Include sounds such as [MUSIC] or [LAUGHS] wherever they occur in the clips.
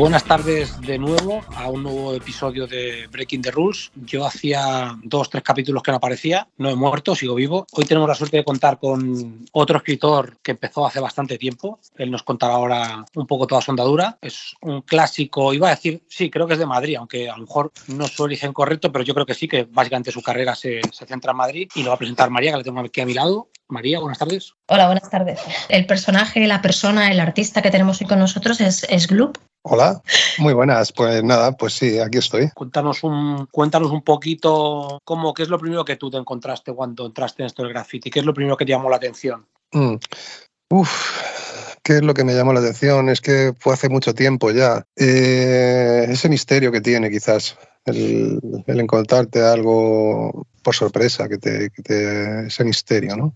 Buenas tardes de nuevo a un nuevo episodio de Breaking the Rules. Yo hacía dos, tres capítulos que no aparecía, no he muerto, sigo vivo. Hoy tenemos la suerte de contar con otro escritor que empezó hace bastante tiempo. Él nos contará ahora un poco toda su andadura. Es un clásico, iba a decir, sí, creo que es de Madrid, aunque a lo mejor no es su origen correcto, pero yo creo que sí, que básicamente su carrera se, se centra en Madrid. Y lo va a presentar María, que la tengo aquí a mi lado. María, buenas tardes. Hola, buenas tardes. El personaje, la persona, el artista que tenemos hoy con nosotros es, es Gloop. Hola, muy buenas. Pues nada, pues sí, aquí estoy. Cuéntanos un, cuéntanos un poquito cómo, qué es lo primero que tú te encontraste cuando entraste en esto del graffiti, qué es lo primero que te llamó la atención. Mm. Uf, ¿qué es lo que me llamó la atención? Es que fue hace mucho tiempo ya. Eh, ese misterio que tiene quizás, el, el encontrarte algo por sorpresa, que te, que te, ese misterio, ¿no?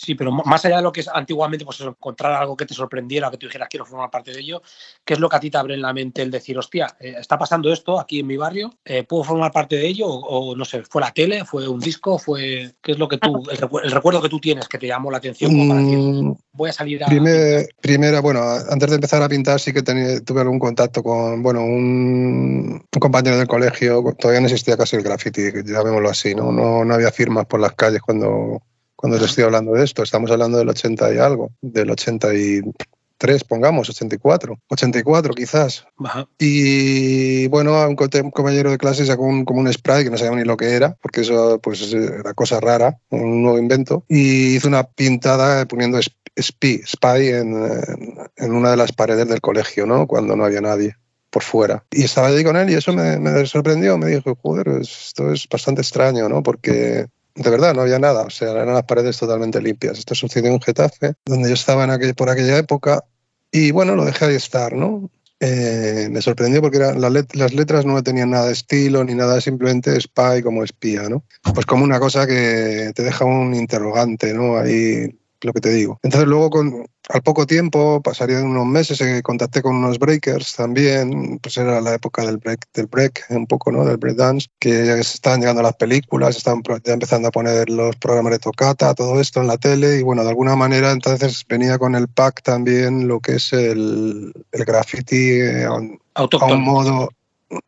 Sí, pero más allá de lo que es antiguamente, pues eso, encontrar algo que te sorprendiera, que tú dijeras quiero formar parte de ello, ¿qué es lo que a ti te abre en la mente el decir, hostia, eh, está pasando esto aquí en mi barrio, eh, ¿puedo formar parte de ello? O, o, no sé, ¿fue la tele? ¿Fue un disco? ¿Fue qué es lo que tú, el, recu el recuerdo que tú tienes que te llamó la atención como para decir, voy a salir a. Primer, primera, bueno, antes de empezar a pintar, sí que tuve algún contacto con, bueno, un, un, compañero del colegio, todavía no existía casi el graffiti, llamémoslo así, ¿no? No, no había firmas por las calles cuando cuando te estoy hablando de esto. Estamos hablando del 80 y algo, del 83, pongamos, 84, 84 quizás. Ajá. Y bueno, un compañero de clase sacó un, como un spray que no sabía ni lo que era, porque eso pues era cosa rara, un nuevo invento, y hizo una pintada poniendo spy, spy en, en una de las paredes del colegio, ¿no? Cuando no había nadie por fuera. Y estaba allí con él y eso me, me sorprendió, me dijo, joder, esto es bastante extraño, ¿no? Porque de verdad, no había nada, o sea, eran las paredes totalmente limpias. Esto sucedió en Getafe, donde yo estaba en aquel, por aquella época, y bueno, lo dejé ahí estar, ¿no? Eh, me sorprendió porque let las, letras no tenían nada de estilo ni nada, simplemente spy como espía, ¿no? Pues como una cosa que te deja un interrogante, ¿no? Ahí lo que te digo. Entonces luego con, al poco tiempo, pasarían unos meses, eh, contacté con unos breakers también, pues era la época del break, del break un poco, ¿no? Del breakdance, que ya estaban llegando las películas, estaban ya empezando a poner los programas de tocata, todo esto en la tele y bueno, de alguna manera entonces venía con el pack también lo que es el, el graffiti eh, a, un, a un modo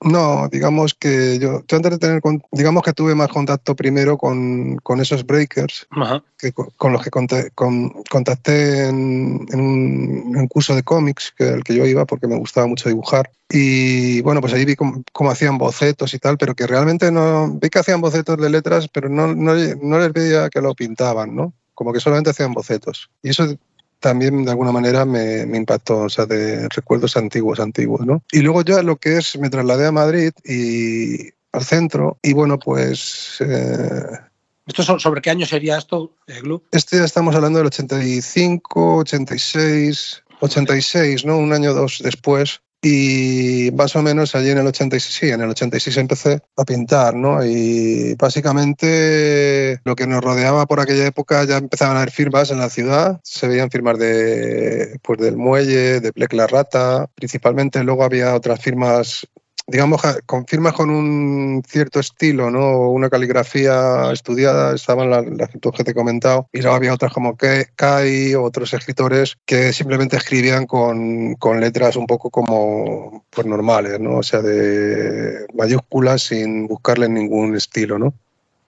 no, digamos que yo, yo, antes de tener, digamos que tuve más contacto primero con, con esos breakers, Ajá. que, con, con, los que conté, con, contacté en, en, un, en, curso de cómics que el que yo iba porque me gustaba mucho dibujar. Y bueno, pues ahí vi cómo, cómo, hacían bocetos y tal, pero que realmente no, vi que hacían bocetos de letras, pero no, no, no les veía que lo pintaban, ¿no? Como que solamente hacían bocetos. Y eso también de alguna manera me, me, impactó, o sea, de recuerdos antiguos, antiguos, ¿no? Y luego ya lo que es, me trasladé a Madrid y al centro y bueno, pues... Eh, ¿Esto sobre qué año sería esto, eh, Glu? Este ya estamos hablando del 85, 86, 86, ¿no? Un año o dos después. Y más o menos allí en el 86, sí, en el 86 empecé a pintar, ¿no? Y básicamente lo que nos rodeaba por aquella época ya empezaban a haber firmas en la ciudad, se veían firmas de, pues del Muelle, de Plec La Rata, principalmente luego había otras firmas digamos, con firmas con un cierto estilo, ¿no? Una caligrafía estudiada, estaban las, las que te he comentado, y luego había otras como Kai, otros escritores que simplemente escribían con, con, letras un poco como pues normales, ¿no? O sea, de mayúsculas sin buscarle ningún estilo, ¿no?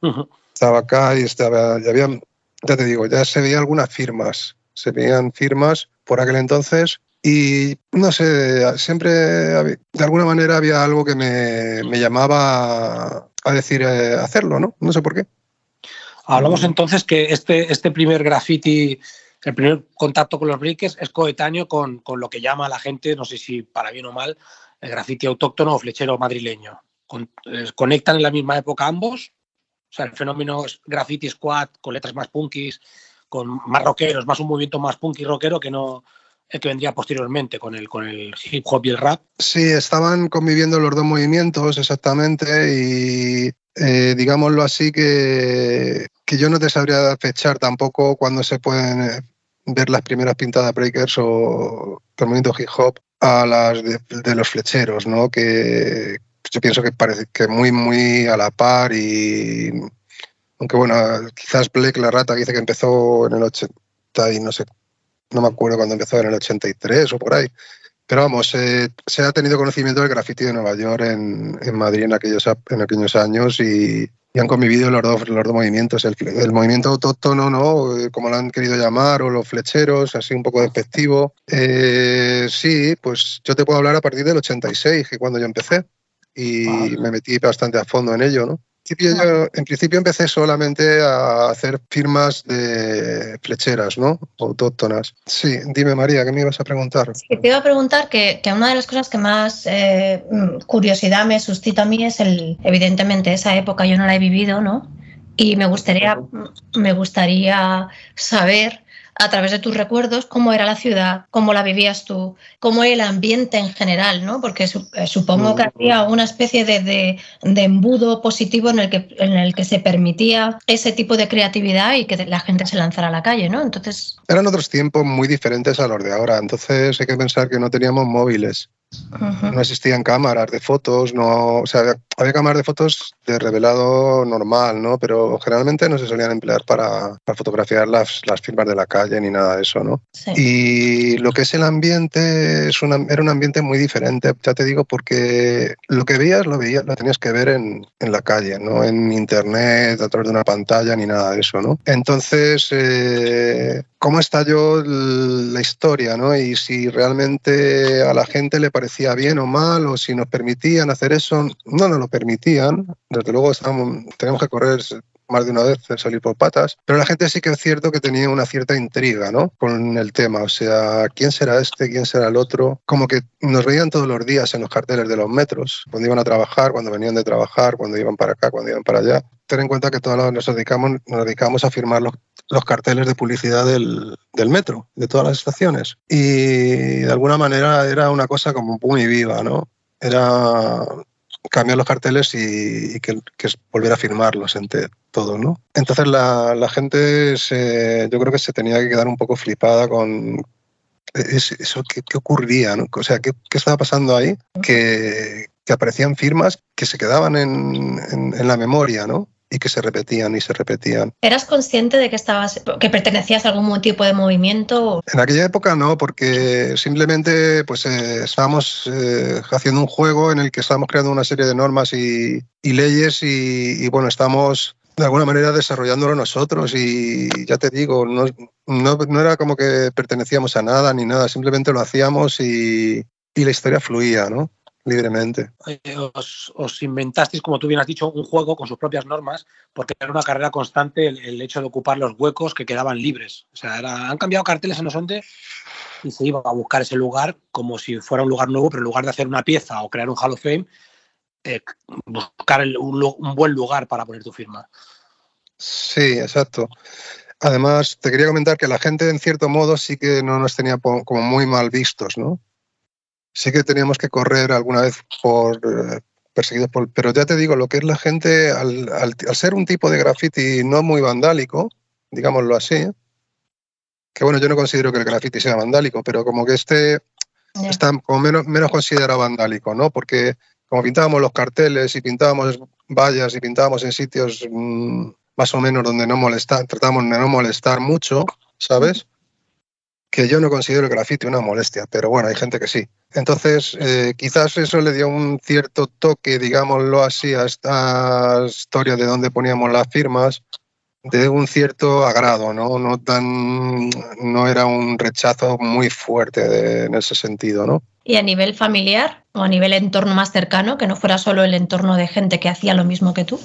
Uh -huh. Estaba Kai, estaba, ya había, ya te digo, ya se veían algunas firmas, se veían firmas por aquel entonces y no sé, siempre de alguna manera había algo que me, me llamaba a decir eh, hacerlo, ¿no? No sé por qué. Hablamos entonces que este, este primer graffiti, el primer contacto con los breakers es coetáneo con, con, lo que llama la gente, no sé si para bien o mal, el graffiti autóctono o flechero madrileño. Con, eh, conectan en la misma época ambos, o sea, el fenómeno es graffiti squad con letras más punkis, con más rockeros, más un movimiento más punky rockero que no, el que vendría posteriormente con el, con el hip hop y el rap. Sí, estaban conviviendo los dos movimientos exactamente y eh, digámoslo así que, que yo no te sabría fechar tampoco cuando se pueden ver las primeras pintadas breakers o movimiento hip hop a las de, los flecheros, ¿no? Que yo pienso que parece que muy, muy a la par y aunque bueno, quizás Blake la rata dice que empezó en el 80 y no sé no me acuerdo cuando empezó en el 83 o por ahí, Pero vamos, eh, se ha tenido conocimiento del graffiti de Nueva York en, en Madrid en aquellos, en aquellos años y, y han convivido los dos, los dos movimientos, el, el, movimiento autóctono, ¿no? Eh, como lo han querido llamar, o los flecheros, así un poco despectivo. Eh, sí, pues yo te puedo hablar a partir del 86, que cuando yo empecé, y vale. me metí bastante a fondo en ello, ¿no? Principio yo, en principio empecé solamente a hacer firmas de flecheras, ¿no? Autóctonas. Sí, dime María, ¿qué me ibas a preguntar? Sí, te iba a preguntar que, que una de las cosas que más eh, curiosidad me suscita a mí es el, evidentemente, esa época yo no la he vivido, ¿no? Y me gustaría, me gustaría saber a través de tus recuerdos cómo era la ciudad, cómo la vivías tú, cómo era el ambiente en general, ¿no? Porque eh, supongo que había una especie de, de, de, embudo positivo en el, que, en el que se permitía ese tipo de creatividad y que la gente se lanzara a la calle, ¿no? Entonces... Eran otros tiempos muy diferentes a los de ahora, entonces hay que pensar que no teníamos móviles. Uh -huh. No existían cámaras de fotos, no, o sea, había, había, cámaras de fotos de revelado normal, ¿no? Pero generalmente no se solían emplear para, para fotografiar las, las, firmas de la calle ni nada de eso, ¿no? Sí. Y lo que es el ambiente es una, era un ambiente muy diferente, ya te digo, porque lo que veías lo veías, lo tenías que ver en, en la calle, no en internet, a través de una pantalla ni nada de eso, ¿no? Entonces, eh, ¿cómo estalló la historia, no? Y si realmente a la gente le parecía bien o mal, o si nos permitían hacer eso, no nos lo permitían. Desde luego estábamos, teníamos que correr más de una vez salir por patas, pero la gente sí que es cierto que tenía una cierta intriga, ¿no? Con el tema, o sea, ¿quién será este? ¿Quién será el otro? Como que nos veían todos los días en los carteles de los metros, cuando iban a trabajar, cuando venían de trabajar, cuando iban para acá, cuando iban para allá. Ten en cuenta que todos nos dedicamos, nos dedicamos a firmar los, los carteles de publicidad del, del, metro, de todas las estaciones. Y de alguna manera era una cosa como muy viva, ¿no? Era cambiar los carteles y, que, que, volviera a firmarlos entre todos, ¿no? Entonces la, gente se, yo creo que se tenía que quedar un poco flipada con eso, ¿qué, ocurría? ¿no? O sea, ¿qué, ¿qué, estaba pasando ahí? Que, aparecían firmas que se quedaban en, en la memoria, ¿no? Y que se repetían y se repetían. ¿Eras consciente de que estabas, que pertenecías a algún tipo de movimiento? En aquella época no, porque simplemente pues eh, estábamos eh, haciendo un juego en el que estábamos creando una serie de normas y, y leyes y, y, bueno, estamos de alguna manera desarrollándolo nosotros y ya te digo, no, no, no, era como que pertenecíamos a nada ni nada, simplemente lo hacíamos y, y la historia fluía, ¿no? Libremente. Os, os, inventasteis, como tú bien has dicho, un juego con sus propias normas, porque era una carrera constante el, el hecho de ocupar los huecos que quedaban libres. O sea, era, han cambiado carteles en Osonte y se iba a buscar ese lugar como si fuera un lugar nuevo, pero en lugar de hacer una pieza o crear un Hall of Fame, eh, buscar el, un, un buen lugar para poner tu firma. Sí, exacto. Además, te quería comentar que la gente, en cierto modo, sí que no nos tenía como muy mal vistos, ¿no? Sí que teníamos que correr alguna vez por eh, perseguidos por... Pero ya te digo, lo que es la gente, al, al, al ser un tipo de graffiti no muy vandálico, digámoslo así, que bueno, yo no considero que el graffiti sea vandálico, pero como que este yeah. está como menos, menos considerado vandálico, ¿no? Porque como pintábamos los carteles y pintábamos vallas y pintábamos en sitios mmm, más o menos donde no molestar, tratamos de no molestar mucho, ¿sabes? Que yo no considero el grafiti una molestia, pero bueno, hay gente que sí. Entonces, eh, quizás eso le dio un cierto toque, digámoslo así, a esta historia de donde poníamos las firmas, de un cierto agrado, ¿no? No, tan, no era un rechazo muy fuerte de, en ese sentido, ¿no? ¿Y a nivel familiar o a nivel entorno más cercano, que no fuera solo el entorno de gente que hacía lo mismo que tú?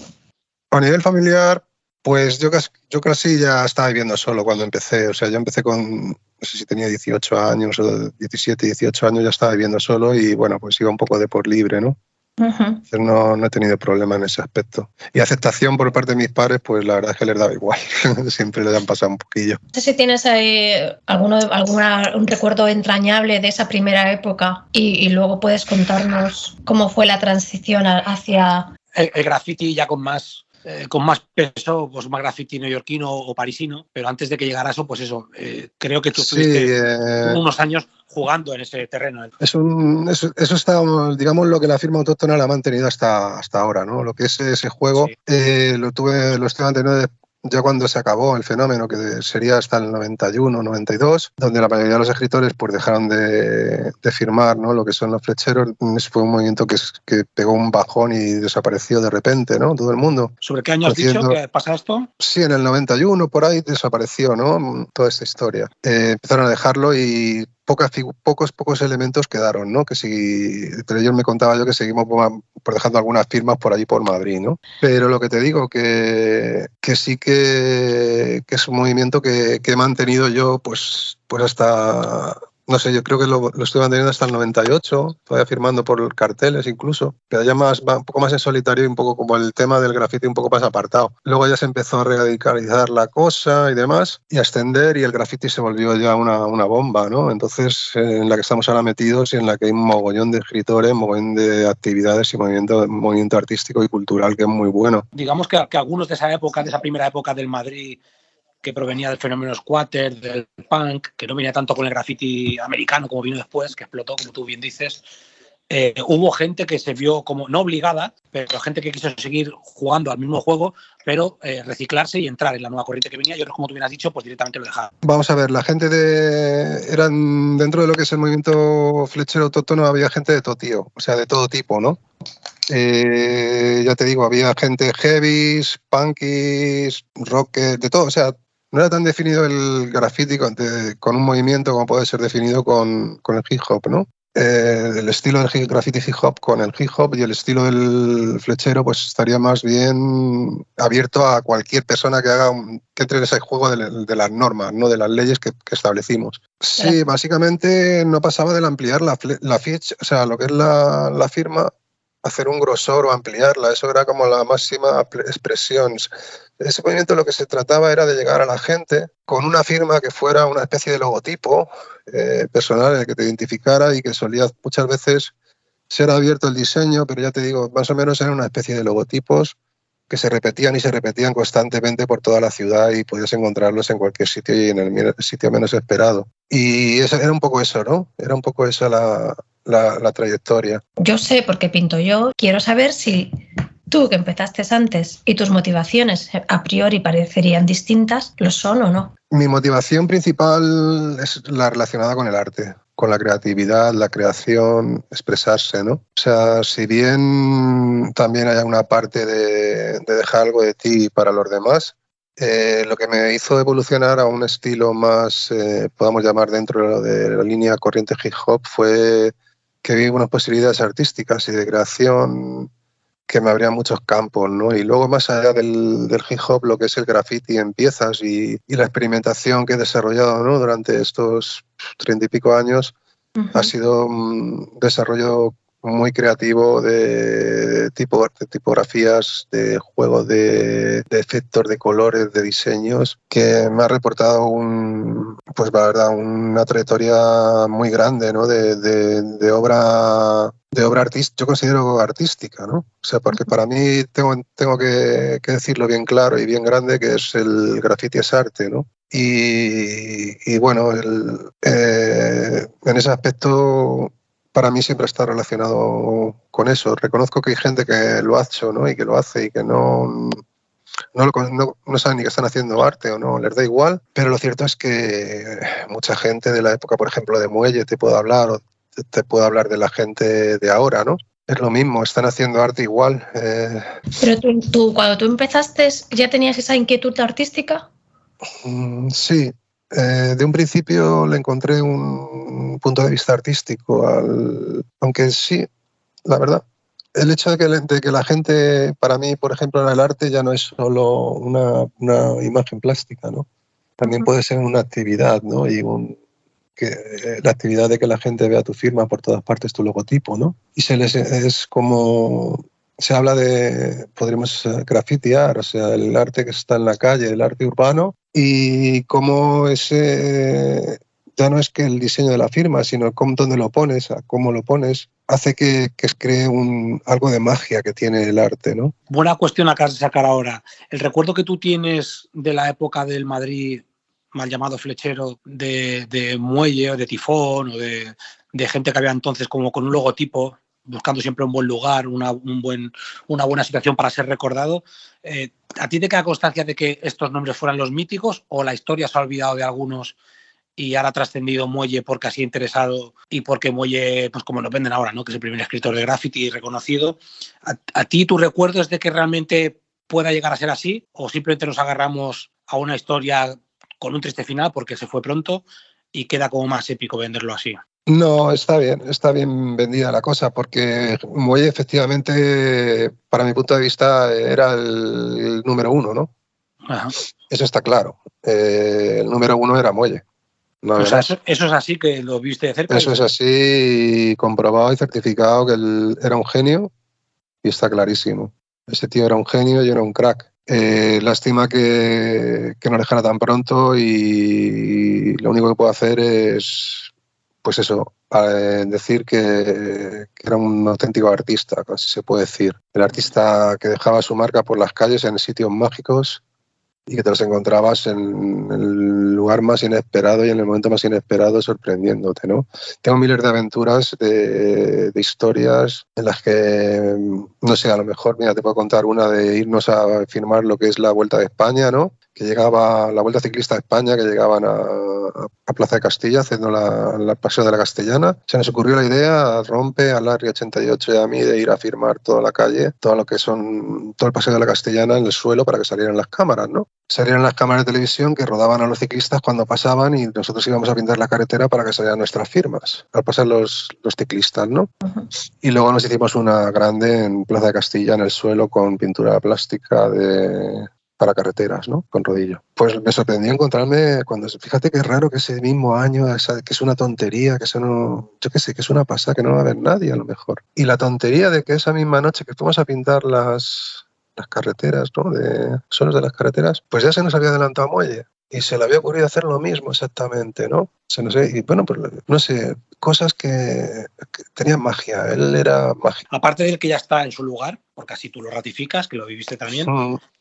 A nivel familiar, pues yo, yo casi ya estaba viviendo solo cuando empecé. O sea, yo empecé con, no sé si tenía 18 años o 17, 18 años, ya estaba viviendo solo y bueno, pues iba un poco de por libre, ¿no? Uh -huh. no, no, he tenido problema en ese aspecto. Y aceptación por parte de mis padres, pues la verdad es que les daba igual. [LAUGHS] Siempre les han pasado un poquillo. No sé si tienes ahí alguno, alguna, un recuerdo entrañable de esa primera época y, y luego puedes contarnos cómo fue la transición hacia... El, el graffiti ya con más eh, con más peso, pues más graffiti neoyorquino o parisino, pero antes de que llegara eso, pues eso, eh, creo que tú estuviste eh, unos años jugando en ese terreno. Es un, eso, eso, está, digamos, lo que la firma autóctona la ha mantenido hasta, hasta ahora, ¿no? Lo que es ese juego, sí. lo tuve, lo estoy manteniendo ya cuando se acabó el fenómeno, que sería hasta el 91, 92, donde la mayoría de los escritores pues dejaron de, firmar ¿no? lo que son los flecheros, fue un movimiento que, que pegó un bajón y desapareció de repente, ¿no? Todo el mundo. ¿Sobre qué año has dicho que pasa esto? Sí, en el 91 por ahí desapareció, ¿no? Toda esta historia. Eh, empezaron a dejarlo y pocas, pocos, pocos elementos quedaron, ¿no? Que si, entre ellos me contaba yo que seguimos por, dejando algunas firmas por allí por Madrid, ¿no? Pero lo que te digo, que, que sí que, que, es un movimiento que, que he mantenido yo pues, pues hasta no sé, yo creo que lo, lo estoy manteniendo hasta el 98, todavía firmando por carteles incluso, pero ya más, un poco más en solitario y un poco como el tema del grafiti un poco más apartado. Luego ya se empezó a radicalizar la cosa y demás, y a extender, y el grafiti se volvió ya una, una bomba, ¿no? Entonces, en la que estamos ahora metidos y en la que hay un mogollón de escritores, un mogollón de actividades y movimiento, movimiento artístico y cultural que es muy bueno. Digamos que, que algunos de esa época, de esa primera época del Madrid, que provenía del fenómeno squatter, del punk, que no venía tanto con el graffiti americano como vino después, que explotó, como tú bien dices. Eh, hubo gente que se vio como, no obligada, pero gente que quiso seguir jugando al mismo juego, pero eh, reciclarse y entrar en la nueva corriente que venía. Y otros, como tú bien has dicho, pues directamente lo dejaron. Vamos a ver, la gente de. Eran dentro de lo que es el movimiento flechero autóctono, había gente de todo tío, o sea, de todo tipo, ¿no? Eh, ya te digo, había gente heavies, punkies, rock, de todo, o sea, no era tan definido el graffiti con, un movimiento como puede ser definido con, el hip hop, ¿no? Eh, el estilo del graffiti hip hop con el hip hop y el estilo del flechero pues estaría más bien abierto a cualquier persona que haga que entre en ese juego de, las normas, no de las leyes que, establecimos. Sí, básicamente no pasaba de ampliar la, la ficha, o sea, lo que es la, la firma hacer un grosor o ampliarla. Eso era como la máxima expresión. Ese movimiento lo que se trataba era de llegar a la gente con una firma que fuera una especie de logotipo eh, personal en el que te identificara y que solía muchas veces ser abierto el diseño, pero ya te digo, más o menos eran una especie de logotipos que se repetían y se repetían constantemente por toda la ciudad y podías encontrarlos en cualquier sitio y en el sitio menos esperado. Y eso, era un poco eso, ¿no? Era un poco esa la, la, trayectoria. Yo sé por qué pinto yo. Quiero saber si tú que empezaste antes y tus motivaciones a priori parecerían distintas, ¿lo son o no? Mi motivación principal es la relacionada con el arte, con la creatividad, la creación, expresarse, ¿no? O sea, si bien también hay una parte de, dejar algo de ti para los demás, eh, lo que me hizo evolucionar a un estilo más, eh, podamos llamar dentro de la línea corriente hip hop, fue que vi unas posibilidades artísticas y de creación que me abrían muchos campos, ¿no? Y luego más allá del, hip hop, lo que es el graffiti en piezas y, la experimentación que he desarrollado, ¿no? Durante estos treinta y pico años, ha sido un desarrollo muy creativo de, tipo, de tipografías, de juegos de, efectos, de colores, de diseños, que me ha reportado un, pues la verdad, una trayectoria muy grande ¿no? de, de, obra de obra artística, yo considero artística, ¿no? O sea, porque para mí tengo, tengo que, decirlo bien claro y bien grande que es el graffiti es arte, ¿no? Y, bueno, eh, en ese aspecto para mí siempre está relacionado con eso. Reconozco que hay gente que lo ha hecho ¿no? y que lo hace y que no, no, no, saben ni que están haciendo arte o no, les da igual, pero lo cierto es que mucha gente de la época, por ejemplo, de Muelle, te puedo hablar, o te, puedo hablar de la gente de ahora, ¿no? Es lo mismo, están haciendo arte igual. Eh. Pero tú, cuando tú empezaste, ¿ya tenías esa inquietud artística? Mm, sí, eh, de un principio le encontré un punto de vista artístico, aunque sí, la verdad, el hecho de que, la gente, para mí, por ejemplo, en el arte ya no es solo una, imagen plástica, ¿no? También puede ser una actividad, ¿no? Y que, eh, la actividad de que la gente vea tu firma por todas partes, tu logotipo, ¿no? Y se les, es como se habla de, podríamos eh, grafitear, o sea, el arte que está en la calle, el arte urbano, y cómo ese, ya no es que el diseño de la firma, sino cómo, dónde lo pones, a cómo lo pones, hace que, que cree un, algo de magia que tiene el arte, ¿no? Buena cuestión acabas de sacar ahora. El recuerdo que tú tienes de la época del Madrid mal llamado flechero de, de muelle o de tifón o de, de gente que había entonces como con un logotipo buscando siempre un buen lugar, una, un buen, buena situación para ser recordado. Eh, ¿A ti te queda constancia de que estos nombres fueran los míticos o la historia se ha olvidado de algunos y ahora ha trascendido Muelle porque así interesado y porque Muelle, pues como lo venden ahora, ¿no? que es el primer escritor de graffiti reconocido? ¿A, ti tu recuerdo es de que realmente pueda llegar a ser así o simplemente nos agarramos a una historia con un triste final porque se fue pronto y queda como más épico venderlo así? No, está bien, está bien vendida la cosa, porque Muelle efectivamente, para mi punto de vista, era el, número uno, ¿no? Eso está claro. Eh, el número uno era Muelle. eso, es así que lo viste de cerca. Eso es así, comprobado y certificado que él era un genio y está clarísimo. Ese tío era un genio y era un crack. Eh, lástima que, que no dejara tan pronto y lo único que puedo hacer es pues eso, decir que, era un auténtico artista, así se puede decir. El artista que dejaba su marca por las calles en sitios mágicos y que te los encontrabas en el lugar más inesperado y en el momento más inesperado sorprendiéndote, ¿no? Tengo miles de aventuras, de, de, historias en las que, no sé, a lo mejor, mira, te puedo contar una de irnos a firmar lo que es la Vuelta de España, ¿no? Que llegaba la Vuelta Ciclista de España, que llegaban a, Plaza de Castilla haciendo la, paseo de la Castellana. Se nos ocurrió la idea, rompe a Larry 88 y a mí de ir a firmar toda la calle, todo lo que son, todo el paseo de la Castellana en el suelo para que salieran las cámaras, ¿no? Salieran las cámaras de televisión que rodaban a los ciclistas cuando pasaban y nosotros íbamos a pintar la carretera para que salieran nuestras firmas, al pasar los, los ciclistas, ¿no? Y luego nos hicimos una grande en Plaza de Castilla en el suelo con pintura plástica de para carreteras, ¿no? Con rodillo. Pues me sorprendió encontrarme cuando, fíjate que raro que ese mismo año, que es una tontería, que eso no, yo qué sé, que es una pasada, que no va a haber nadie a lo mejor. Y la tontería de que esa misma noche que fuimos a pintar las, las carreteras, ¿no? De solos de las carreteras, pues ya se nos había adelantado Muelle y se le había ocurrido hacer lo mismo exactamente, ¿no? Se no sé, y bueno, pues no sé, cosas que, tenían magia, él era mágico. Aparte del que ya está en su lugar, porque así tú lo ratificas, que lo viviste también,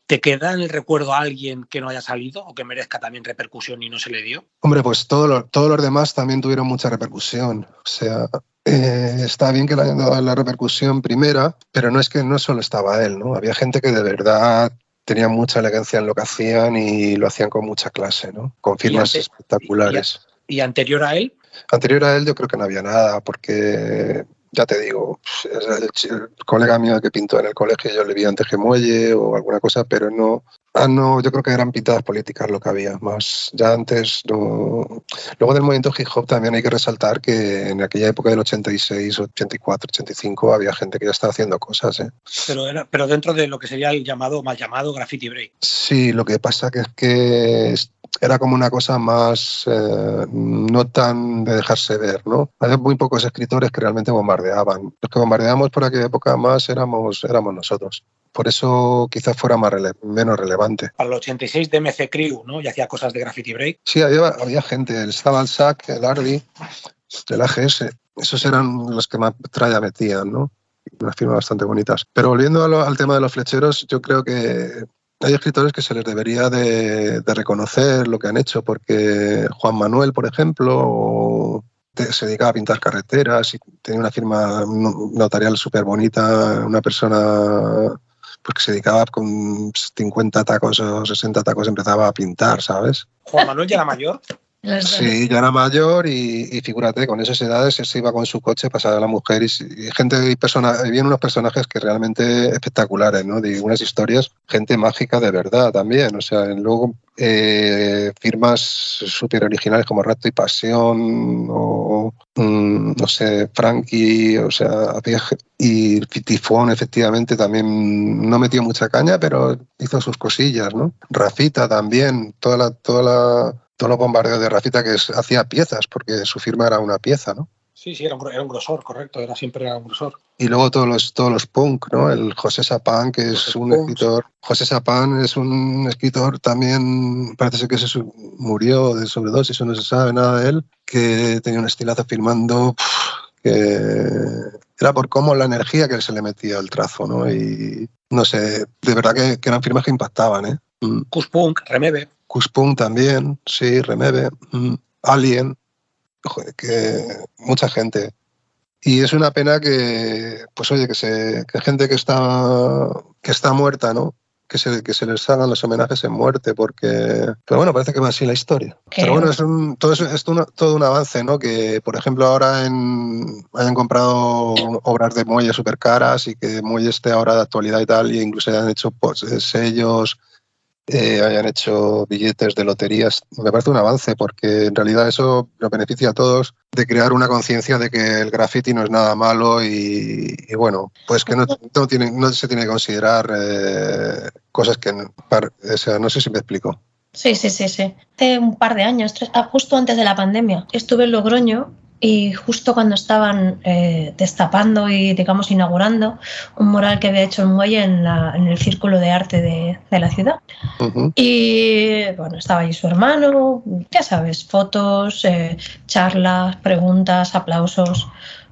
¿te queda en el recuerdo a alguien que no haya salido o que merezca también repercusión y no se le dio? Hombre, pues todo todos los demás también tuvieron mucha repercusión, o sea, eh, está bien que le hayan dado la repercusión primera, pero no es que no solo estaba él, ¿no? Había gente que de verdad tenían mucha elegancia en lo que hacían y lo hacían con mucha clase, ¿no? Con firmas espectaculares. Y, anterior a él? Anterior a él yo creo que no había nada, porque ya te digo, el, colega mío que pintó en el colegio yo le vi antes que Muelle o alguna cosa, pero no, Ah, no, yo creo que eran pintadas políticas lo que había, más ya antes. No... Luego del movimiento hip hop también hay que resaltar que en aquella época del 86, 84, 85 había gente que ya estaba haciendo cosas. ¿eh? Pero, pero dentro de lo que sería el llamado, mal llamado graffiti break. Sí, lo que pasa que es que era como una cosa más eh, no tan de dejarse ver, ¿no? Había muy pocos escritores que realmente bombardeaban. Los que bombardeamos por aquella época más éramos, éramos nosotros por eso quizás fuera más menos relevante. Para el 86 de MC Crew, ¿no? Y hacía cosas de graffiti break. Sí, había, había gente, el SAC, el Ardi, el AGS, esos eran los que más tralla metían, ¿no? Unas firmas bastante bonitas. Pero volviendo al tema de los flecheros, yo creo que hay escritores que se les debería de, reconocer lo que han hecho, porque Juan Manuel, por ejemplo, se dedicaba a pintar carreteras y tenía una firma notarial súper bonita, una persona porque se dedicaba con 50 tacos o 60 tacos, empezaba a pintar, ¿sabes? Juan Manuel ya era mayor. Sí, ya era mayor y, figúrate, con esas edades se iba con su coche, pasaba a la mujer y, gente y personas, había unos personajes que realmente espectaculares, ¿no? De unas historias, gente mágica de verdad también, o sea, luego eh, firmas súper originales como Rato y Pasión o, mm, no sé, Frankie, o sea, y Tifón efectivamente también no metió mucha caña, pero hizo sus cosillas, ¿no? Rafita también, toda la... Toda la todos los bombardeos de Rafita que hacía piezas, porque su firma era una pieza, ¿no? Sí, sí, era un, era un grosor, correcto, era siempre un grosor. Y luego todos los, todos los punk, ¿no? El José Sapán, que es un escritor. José Sapán es un escritor también, parece ser que se murió de sobredosis, no se sabe nada de él, que tenía un estilazo firmando que era por cómo la energía que se le metía al trazo, ¿no? Y no sé, de verdad que, eran firmas que impactaban, ¿eh? Mm. Punk, Remebe. Kuspung también, sí, Remebe, mm, Alien, que mucha gente. Y es una pena que, pues oye, que, se, que gente que está, que está muerta, ¿no? que se, que se les hagan los homenajes en muerte, porque. Pero bueno, parece que va así la historia. Pero bueno, es, un, todo, es, todo un avance, ¿no? Que, por ejemplo, ahora en, hayan comprado obras de muelle súper caras y que muelle esté ahora de actualidad y tal, y incluso hayan hecho pues, sellos eh, hayan hecho billetes de loterías. Me parece un avance porque en realidad eso nos beneficia a todos de crear una conciencia de que el graffiti no es nada malo y, bueno, pues que no, tiene, no, se tiene que considerar eh, cosas que... No sé si me explico. Sí, sí, sí, sí. Hace un par de años, ah, justo antes de la pandemia, estuve en Logroño y justo cuando estaban eh, destapando y, digamos, inaugurando un mural que había hecho el muelle en, el círculo de arte de, la ciudad. Y bueno, estaba ahí su hermano, ya sabes, fotos, eh, charlas, preguntas, aplausos,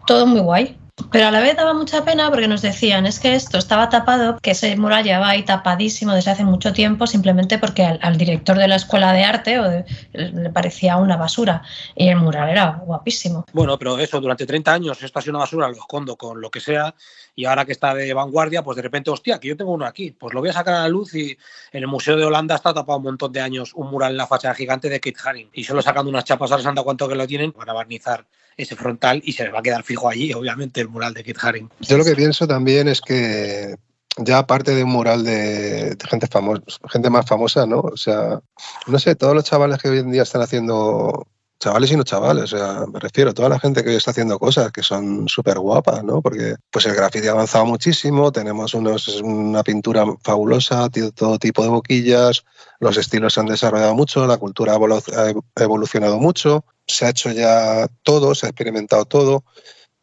todo muy guay. Pero a la vez daba mucha pena porque nos decían, es que esto estaba tapado, que ese mural llevaba ahí tapadísimo desde hace mucho tiempo, simplemente porque al, director de la escuela de arte le parecía una basura y el mural era guapísimo. Bueno, pero eso, durante 30 años esto ha sido una basura, lo escondo con lo que sea y ahora que está de vanguardia, pues de repente, hostia, que yo tengo uno aquí, pues lo voy a sacar a la luz y en el Museo de Holanda está tapado un montón de años un mural en la fachada gigante de Kate Haring y solo sacando unas chapas a la cuánto que lo tienen, van a barnizar ese frontal y se les va a quedar fijo allí, obviamente, el mural de Kit Haring. Yo lo que pienso también es que ya aparte de un mural de, gente famosa, gente más famosa, ¿no? O sea, no sé, todos los chavales que hoy en día están haciendo chavales y no chavales, o sea, me refiero a toda la gente que hoy está haciendo cosas que son súper guapas, ¿no? Porque pues el graffiti ha avanzado muchísimo, tenemos unos, una pintura fabulosa, todo tipo de boquillas, los estilos se han desarrollado mucho, la cultura ha evolucionado mucho, se ha hecho ya todo, se ha experimentado todo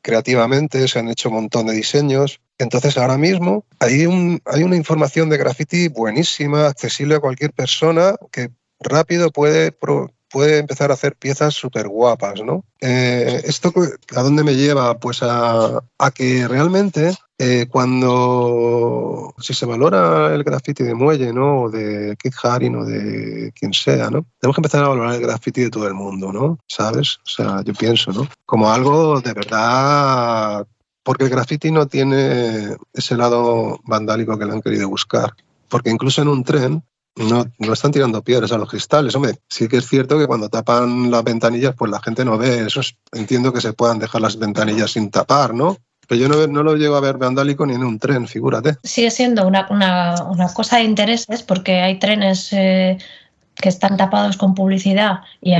creativamente, se han hecho un montón de diseños. Entonces ahora mismo hay, un, hay una información de graffiti buenísima, accesible a cualquier persona que rápido puede, puede empezar a hacer piezas súper guapas, ¿no? Eh, ¿Esto a dónde me lleva? Pues a, a que realmente eh, cuando, si se valora el graffiti de Muelle, ¿no? O de Kid Haring o de quien sea, ¿no? Tenemos que empezar a valorar el graffiti de todo el mundo, ¿no? ¿Sabes? O sea, yo pienso, ¿no? Como algo de verdad porque el graffiti no tiene ese lado vandálico que le han querido buscar. Porque incluso en un tren no, no están tirando piedras a los cristales. Hombre, sí que es cierto que cuando tapan las ventanillas, pues la gente no ve. Eso entiendo que se puedan dejar las ventanillas sin tapar, ¿no? yo no, no, lo llego a ver vandálico ni en un tren, figúrate. Sigue siendo una, una, cosa de intereses porque hay trenes eh, que están tapados con publicidad y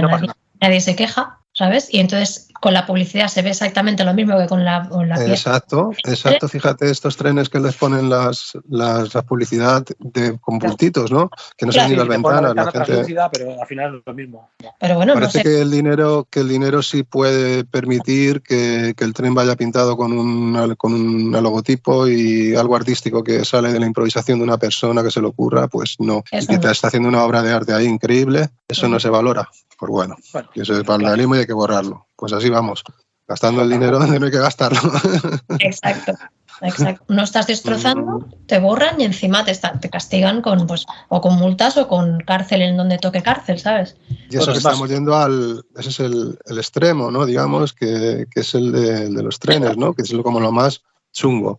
nadie, se queja, ¿sabes? Y entonces con la publicidad se ve exactamente lo mismo que con la, con Exacto, exacto. Fíjate estos trenes que les ponen las, las publicidad de, con puntitos, ¿no? Que no se ni las ventanas. La gente... pero al final es lo mismo. Pero bueno, Parece que el dinero, que el dinero sí puede permitir que, que el tren vaya pintado con un, con un logotipo y algo artístico que sale de la improvisación de una persona que se le ocurra, pues no. y que está haciendo una obra de arte ahí increíble, eso no se valora. Pues bueno, bueno eso es vandalismo y hay que borrarlo pues así vamos, gastando el dinero donde no hay que gastarlo. [LAUGHS] Exacto. Exacto. No estás destrozando, te borran y encima te, te castigan con pues o con multas o con cárcel en donde toque cárcel, ¿sabes? Y eso que estamos yendo al, ese es el, extremo, ¿no? Digamos, que, es el de, los trenes, ¿no? Que es como lo más chungo.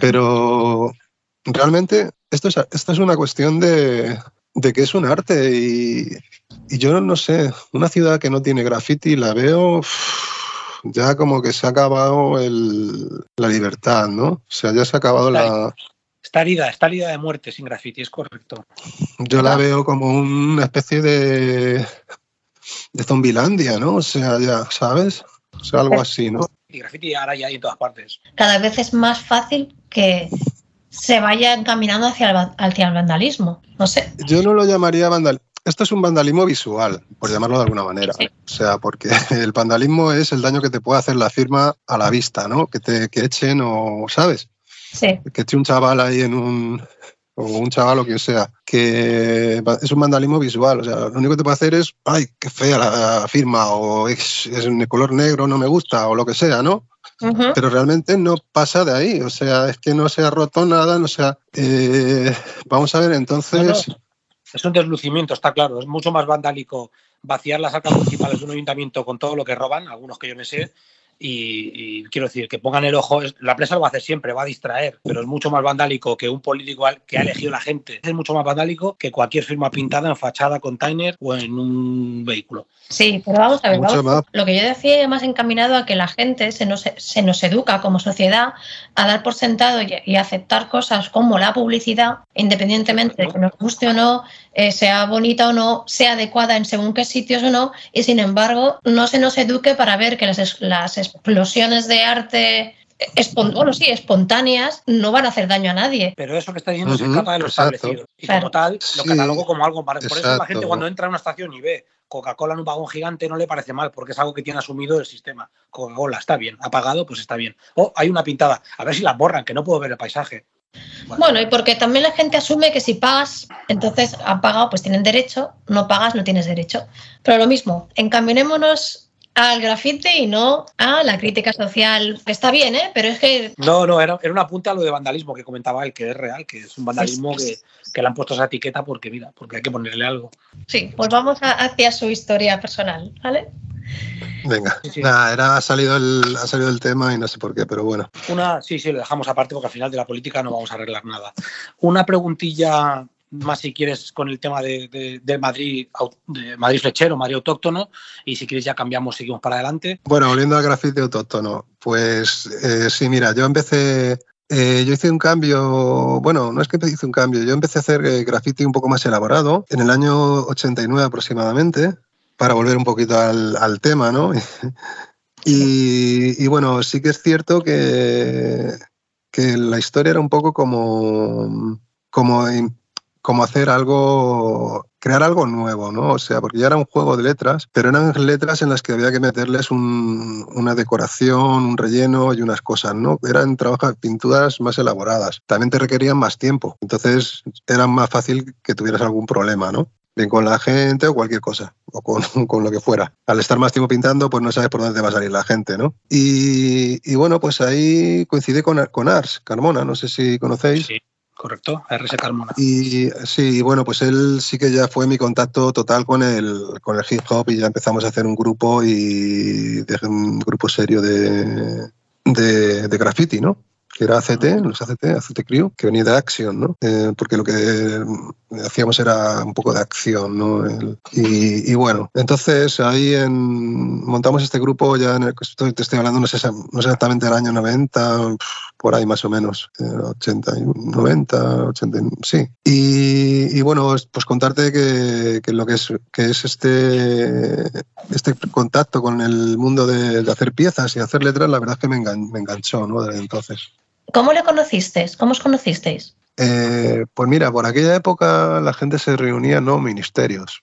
Pero realmente esto es, esto es una cuestión de, de que es un arte y, yo no sé, una ciudad que no tiene graffiti la veo ya como que se ha acabado la libertad, ¿no? O sea, ya se ha acabado la... Está herida, está herida de muerte sin graffiti, es correcto. Yo la veo como una especie de, de zombilandia, ¿no? O sea, ya, ¿sabes? O sea, algo así, ¿no? Y graffiti ahora ya hay en todas partes. Cada vez es más fácil que se vaya encaminando hacia el, hacia el vandalismo. No sé. Yo no lo llamaría vandalismo. Esto es un vandalismo visual, por llamarlo de alguna manera. O sea, porque [LAUGHS] el vandalismo es el daño que te puede hacer la firma a la vista, ¿no? Que te que echen o, ¿sabes? Sí. Que eche un chaval ahí en un, o un chaval o quien sea, que es un vandalismo visual. O sea, lo único que te puede hacer es, ay, qué fea la firma, o es, es de color negro, no me gusta, o lo que sea, ¿no? pero realmente no pasa de ahí, o sea, es que no se ha roto nada, o sea, eh, vamos a ver, entonces... Es un deslucimiento, está claro, es mucho más vandálico vaciar las arcas municipales de un ayuntamiento con todo lo que roban, algunos que yo me sé, y, quiero decir, que pongan el ojo, la prensa lo va a hacer siempre, va a distraer, pero es mucho más vandálico que un político que ha elegido la gente. Es mucho más vandálico que cualquier firma pintada en fachada, container o en un vehículo. Sí, pero vamos a ver, lo que yo decía más encaminado a que la gente se nos, se nos educa como sociedad a dar por sentado y, aceptar cosas como la publicidad, independientemente de que nos guste o no, eh, sea bonita o no, sea adecuada en según qué sitios o no, y sin embargo no se nos eduque para ver que las, las explosiones de arte bueno, sí, espontáneas no van a hacer daño a nadie. Pero eso que está diciendo se escapa de lo establecido. Y como tal, lo catalogo como algo. Por eso la gente cuando entra a una estación y ve Coca-Cola en un vagón gigante no le parece mal, porque es algo que tiene asumido el sistema. Coca-Cola está bien, apagado, pues está bien. O hay una pintada, a ver si la borran, que no puedo ver el paisaje. Bueno. y porque también la gente asume que si pagas, entonces han pagado, pues tienen derecho, no pagas, no tienes derecho. Pero lo mismo, encaminémonos al grafite y no a la crítica social. Está bien, ¿eh? Pero es que... No, no, era, era una apunta a lo de vandalismo que comentaba él, que es real, que es un vandalismo que, que, le han puesto esa etiqueta porque, mira, porque hay que ponerle algo. Sí, pues vamos hacia su historia personal, ¿vale? Venga, Nada, era, ha, salido el, ha salido el tema y no sé por qué, pero bueno. Una, sí, sí, lo dejamos aparte porque al final de la política no vamos a arreglar nada. Una preguntilla más si quieres con el tema de, Madrid, de Madrid flechero, Madrid autóctono, y si quieres ya cambiamos, seguimos para adelante. Bueno, volviendo al grafite autóctono, pues eh, sí, mira, yo empecé, eh, yo hice un cambio, bueno, no es que hice un cambio, yo empecé a hacer eh, grafite un poco más elaborado en el año 89 aproximadamente, para volver un poquito al, tema, ¿no? [LAUGHS] y, y, bueno, sí que es cierto que, que la historia era un poco como como como hacer algo, crear algo nuevo, ¿no? O sea, porque ya era un juego de letras, pero eran letras en las que había que meterles una decoración, un relleno y unas cosas, ¿no? Eran trabajos, pinturas más elaboradas. También te requerían más tiempo. Entonces era más fácil que tuvieras algún problema, ¿no? bien con la gente o cualquier cosa, o con, [LAUGHS] con, lo que fuera. Al estar más tiempo pintando, pues no sabes por dónde va a salir la gente, ¿no? Y, y bueno, pues ahí coincidí con, con Ars Carmona, no sé si conocéis. Sí correcto, RS Carmona. Y sí, bueno, pues él sí que ya fue mi contacto total con el, con el hip hop y ya empezamos a hacer un grupo y un grupo serio de, de, de graffiti, ¿no? que era ACT, los ACT, ACT Crew, que venía de Action, ¿no? Eh, porque lo que hacíamos era un poco de acción, ¿no? y, bueno, entonces ahí montamos este grupo ya en el te estoy hablando, no sé, no sé exactamente el año 90, por ahí más o menos, 80, 90, 80, sí. Y, bueno, pues contarte que, que, lo que es, que es este, este contacto con el mundo de, hacer piezas y hacer letras, la verdad es que me, enganchó, ¿no? Desde entonces. ¿Cómo le conocisteis? ¿Cómo os conocisteis? Eh, pues mira, por aquella época la gente se reunía, no ministerios.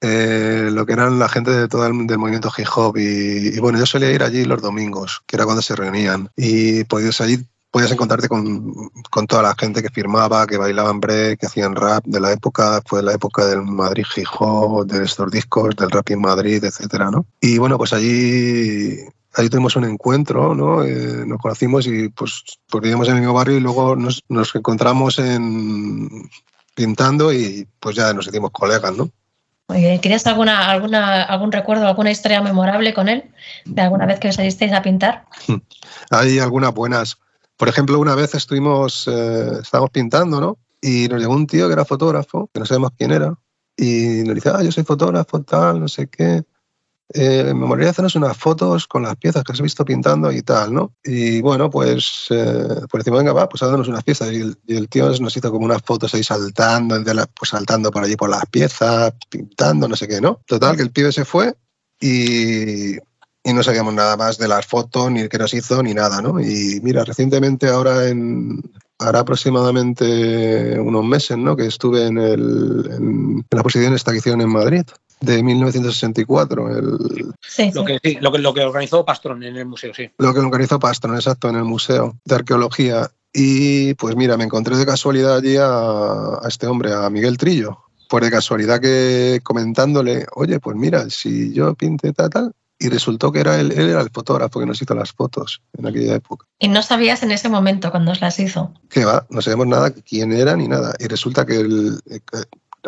Eh, lo que eran la gente de todo el del movimiento hip hop y, bueno, yo solía ir allí los domingos, que era cuando se reunían y podías allí podías encontrarte con, con, toda la gente que firmaba, que bailaban break, que hacían rap de la época, fue la época del Madrid hip hop, de estos discos, del rap en Madrid, etcétera, ¿no? Y bueno, pues allí ahí tuvimos un encuentro, ¿no? Eh, nos conocimos y pues, pues vivíamos en el mismo barrio y luego nos, nos encontramos en, pintando y pues ya nos hicimos colegas, ¿no? ¿Querías alguna, alguna, algún recuerdo, alguna historia memorable con él? ¿De alguna vez que salisteis a pintar? [LAUGHS] Hay algunas buenas. Por ejemplo, una vez estuvimos, eh, estábamos pintando, ¿no? Y nos llegó un tío que era fotógrafo, que no sabemos quién era, y nos dice, ah, yo soy fotógrafo, tal, no sé qué eh, me moriría hacernos unas fotos con las piezas que has visto pintando y tal, ¿no? Y bueno, pues, eh, pues decimos, venga, va, pues haznos unas piezas. Y el, tío nos hizo como unas fotos ahí saltando, pues saltando por allí por las piezas, pintando, no sé qué, ¿no? Total, que el pibe se fue y, y no sabíamos nada más de las fotos, ni qué nos hizo, ni nada, ¿no? Y mira, recientemente ahora en, hará aproximadamente unos meses, ¿no? Que estuve en, el, en, la posición esta que hicieron en Madrid de 1964. El... lo, Que, lo, que, lo que organizó Pastrón en el museo, sí. Lo que organizó Pastrón, exacto, en el Museo de Arqueología. Y pues mira, me encontré de casualidad allí a, este hombre, a Miguel Trillo. Pues de casualidad que comentándole, oye, pues mira, si yo pinte tal, tal, y resultó que era él, él era el fotógrafo que nos hizo las fotos en aquella época. ¿Y no sabías en ese momento cuando os las hizo? Que va, no sabemos nada quién era ni nada. Y resulta que el,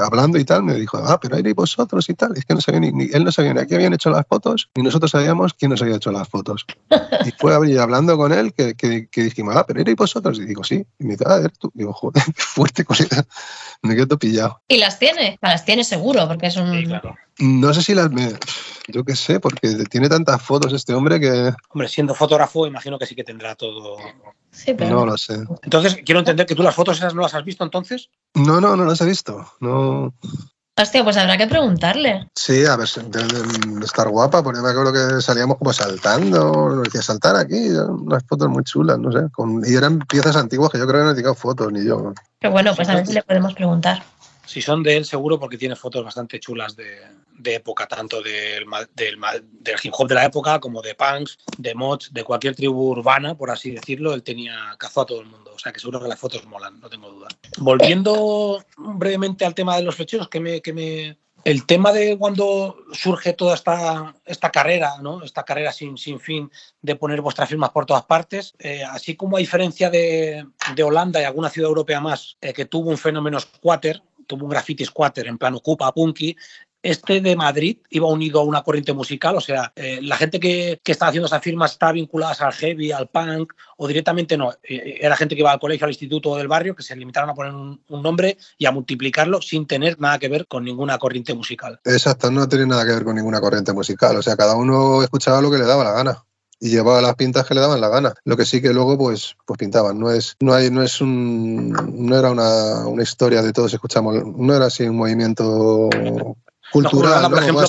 hablando y tal, me dijo, ah, pero erais vosotros y tal. Es que no sabía ni, él no sabía ni a quién habían hecho las fotos, ni nosotros sabíamos quién nos había hecho las fotos. [LAUGHS] Y fue hablando con él que, que, que dijimos, ah, pero erais vosotros. Y digo, sí. Y me dice, ah, eres tú. Digo, joder, [LAUGHS] qué fuerte, colega. Me quedo pillado. ¿Y las tiene? Las tiene seguro, porque es un... Sí, claro. No sé si las me. Yo qué sé, porque tiene tantas fotos este hombre que. Hombre, siendo fotógrafo, imagino que sí que tendrá todo. Sí, pero... No lo sé. Entonces, quiero entender que tú las fotos esas no las has visto entonces. No, no, no las he visto. No. Hostia, pues habrá que preguntarle. Sí, a ver, de, de- de estar guapa, porque me acuerdo que salíamos como saltando, nos decía saltar aquí, unas fotos muy chulas, no sé. Con, y eran piezas antiguas que yo creo que no he tirado fotos, ni yo. Pero bueno, pues a ver si le podemos preguntar. Si son de él, seguro, porque tiene fotos bastante chulas de, de época, tanto del, del, del hip hop de la época como de punks, de mods, de cualquier tribu urbana, por así decirlo. Él tenía cazó a todo el mundo. O sea que seguro que las fotos molan, no tengo duda. Volviendo brevemente al tema de los flecheros, que me, que me, el tema de cuando surge toda esta, esta carrera, ¿no? esta carrera sin, sin fin de poner vuestras firmas por todas partes, eh, así como a diferencia de, de Holanda y alguna ciudad europea más eh, que tuvo un fenómeno squatter, tuvo un graffiti squatter en plan ocupa, punky, este de Madrid iba unido a una corriente musical, o sea, eh, la gente que, que estaba haciendo esas firmas estaba vinculada al heavy, al punk, o directamente no. Eh, era gente que iba al colegio, al instituto o del barrio, que se limitaron a poner un, un nombre y a multiplicarlo sin tener nada que ver con ninguna corriente musical. Exacto, no tiene nada que ver con ninguna corriente musical. O sea, cada uno escuchaba lo que le daba la gana. Y llevaba las pintas que le daban la gana. Lo que sí que luego, pues, pues pintaban. No es, no hay, no es un, no era una, una historia de todos escuchamos. No era así un movimiento cultural, No, por ejemplo,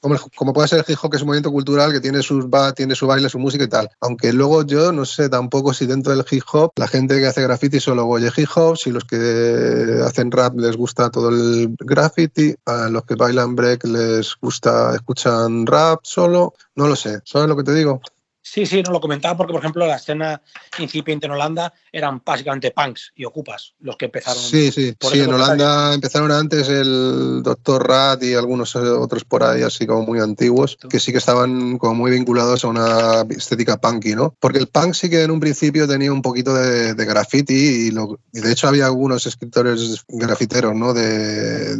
Como que- como puede ser el hip hop, que es un movimiento cultural que tiene sus ba- tiene su baile, su música y tal. Aunque luego yo no sé tampoco si dentro del hip hop la gente que hace graffiti solo oye hip hop, si los que hacen rap les gusta todo el graffiti, a los que bailan break les gusta, escuchan rap solo, no lo sé. ¿Sabes lo que te digo? Sí, sí, no lo comentaba porque, por ejemplo, la escena incipiente en Holanda eran básicamente punks y ocupas los que empezaron. Sí, sí, Por sí. En Holanda empezaron antes el Doctor Rat y algunos otros por ahí, así como muy antiguos, que sí que estaban como muy vinculados a una estética punky, ¿no? Porque el punk sí que en un principio tenía un poquito de, de graffiti y, lo- y de hecho había algunos escritores grafiteros, ¿no? De,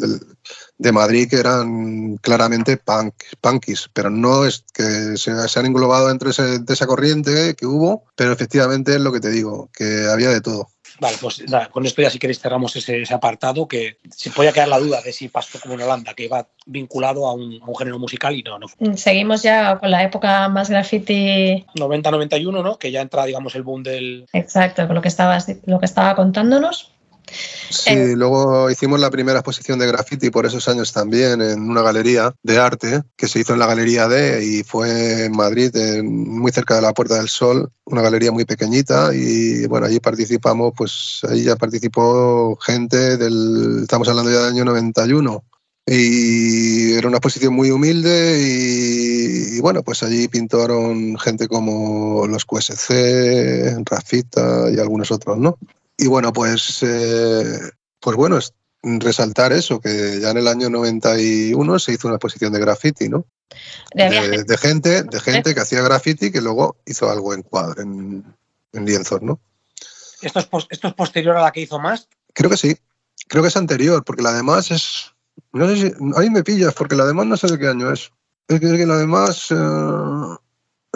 de Madrid que eran claramente punk, punkies, pero no es que se, se han englobado entre ese- de esa corriente que hubo, pero efectivamente es lo que te digo, que había de todo. Vale, pues nada, con esto ya si queréis cerramos ese, ese apartado que se podía quedar la duda de si pasó como en Holanda, que iba vinculado a un, a un género musical y no, no. fue. Seguimos ya con la época más graffiti, 90-91, ¿no? Que ya entra, digamos, el boom del... exacto, con lo que estabas, lo que estaba contándonos. Sí, Eh. luego hicimos la primera exposición de graffiti por esos años también en una galería de arte que se hizo en la Galería D y fue en Madrid, en- muy cerca de la Puerta del Sol, una galería muy pequeñita y bueno, allí participamos, pues ahí ya participó gente del, estamos hablando ya del año 91 y era una exposición muy humilde y, y bueno, pues allí pintaron gente como los QSC, Rafita y algunos otros, ¿no? Y bueno, pues, eh, pues bueno, es resaltar eso, que ya en el año 91 se hizo una exposición de graffiti, ¿no? De gente- de gente, de gente que hacía graffiti que luego hizo algo en cuadro, en, en lienzos, ¿no? Esto es, pos- esto es posterior a la que hizo más. Creo que sí, creo que es anterior, porque la demás es, no sé si, ahí me pillas, porque la demás no sé de qué año es. Es que, es que la demás eh,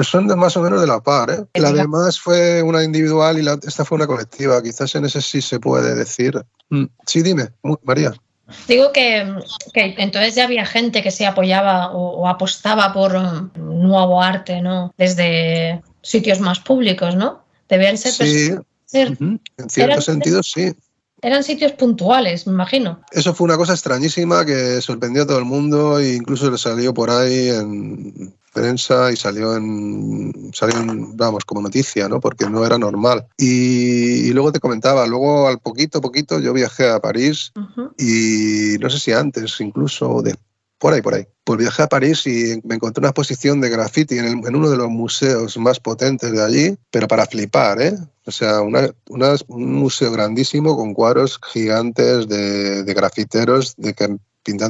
son de más o menos de la par, ¿eh? La demás fue una individual y la, esta fue una colectiva, quizás en ese sí se puede decir. Mm, Sí, dime, María. Digo que, que entonces ya había gente que se apoyaba o, o apostaba por um, nuevo arte, ¿no? Desde sitios más públicos, ¿no? Debían ser, Sí, en cierto sentido sí. Eran sitios puntuales, me imagino. Eso fue una cosa extrañísima que sorprendió a todo el mundo e incluso le salió por ahí en prensa y salió en, salió en, vamos, como noticia, ¿no? Porque no era normal. Y, y luego te comentaba, luego al poquito, poquito, yo viajé a París y no sé si antes incluso de por ahí, por ahí. Pues viajé a París y me encontré una exposición de graffiti en, el- en uno de los museos más potentes de allí, pero para flipar, ¿eh? O sea, una- una- un museo grandísimo con cuadros gigantes de, de grafiteros de que,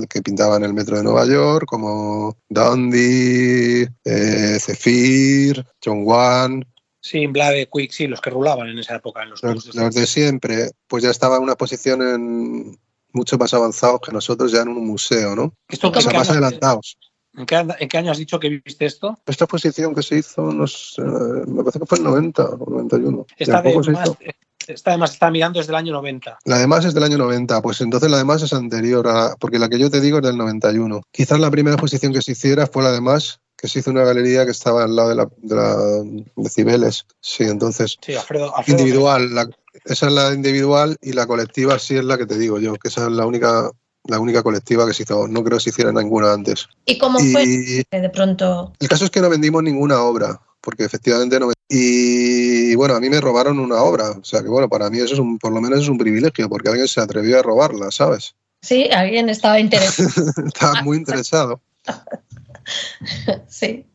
que pintaban el metro de Nueva York, como Dundee, eh, Zephyr, John Wan, Sí, Blade, Quick, sí, los que rulaban en esa época en los los, los de siempre, pues ya estaba una exposición en, mucho más avanzados que nosotros ya en un museo, ¿no? ¿Esto o sea, más adelantados. ¿En qué, ¿En qué, año has dicho que viste esto? Esta exposición que se hizo, no sé, me parece que fue en 90 o 91. Esta, de más, esta además está mirando desde el año 90. La demás es del año 90, pues entonces la demás es anterior, a, porque la que yo te digo es del 91. Quizás la primera exposición que se hiciera fue la demás que se hizo una galería que estaba al lado de la de, la, de Cibeles. Sí, entonces. Sí, Alfredo, Alfredo individual. La, esa es la individual y la colectiva sí es la que te digo yo, que esa es la única la única colectiva que se hizo. No creo que se hiciera ninguna antes. ¿Y cómo y, fue de pronto? El caso es que no vendimos ninguna obra, porque efectivamente no. Y bueno, a mí me robaron una obra. O sea que bueno, para mí eso es un, por lo menos es un privilegio, porque alguien se atrevió a robarla, ¿sabes? Sí, alguien estaba interesado. [LAUGHS] estaba muy interesado. [LAUGHS] sí.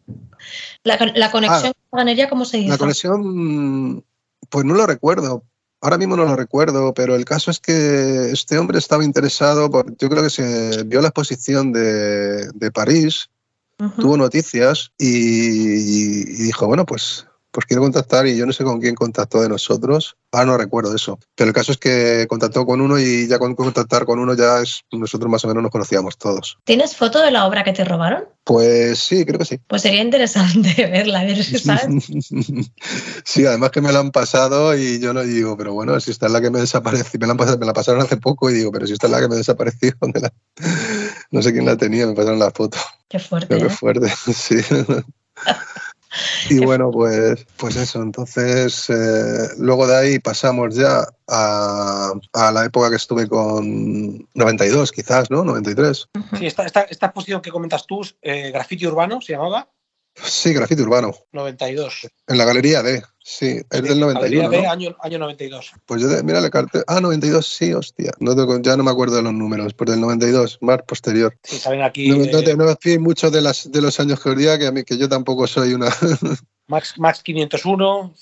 La, la conexión ah, con la ¿cómo se hizo? La conexión, pues no lo recuerdo. Ahora mismo no lo recuerdo, pero el caso es que este hombre estaba interesado, por, yo creo que se vio la exposición de, de París, uh -huh. tuvo noticias y, y, y dijo, bueno, pues pues quiero contactar y yo no sé con quién contactó de nosotros. Ah, no recuerdo eso. Pero el caso es que contactó con uno y ya con contactar con uno ya es, nosotros más o menos nos conocíamos todos. ¿Tienes foto de la obra que te robaron? Pues sí, creo que sí. Pues sería interesante [LAUGHS] verla, a ver si sabes. [LAUGHS] sí, además que me la han pasado y yo no digo, pero bueno, si esta es la que me desapareció, me la, pasado, me la pasaron hace poco y digo, pero si esta es la que me desapareció, [LAUGHS] me la... no sé quién la tenía, me pasaron la foto. Qué fuerte. Pero ¿eh? qué fuerte, sí. [LAUGHS] Y bueno, pues, pues eso, entonces eh, luego de ahí pasamos ya a, a, la época que estuve con 92, quizás, ¿no? 93. Sí, esta, esta, esta exposición que comentas tú, eh, Grafiti Urbano, ¿se llamaba? Sí, Grafiti Urbano. 92. En la Galería D, sí, es del 91. Galería D, ¿no? año, año 92. Pues yo, mira el cartel. Ah, 92, sí, hostia. No tengo, ya no me acuerdo de los números, pues del 92, más posterior. Sí, saben aquí. No, no, te, no fui mucho de, las, de los años que diga, que, a mí, que yo tampoco soy una. [LAUGHS] Max, Max 501,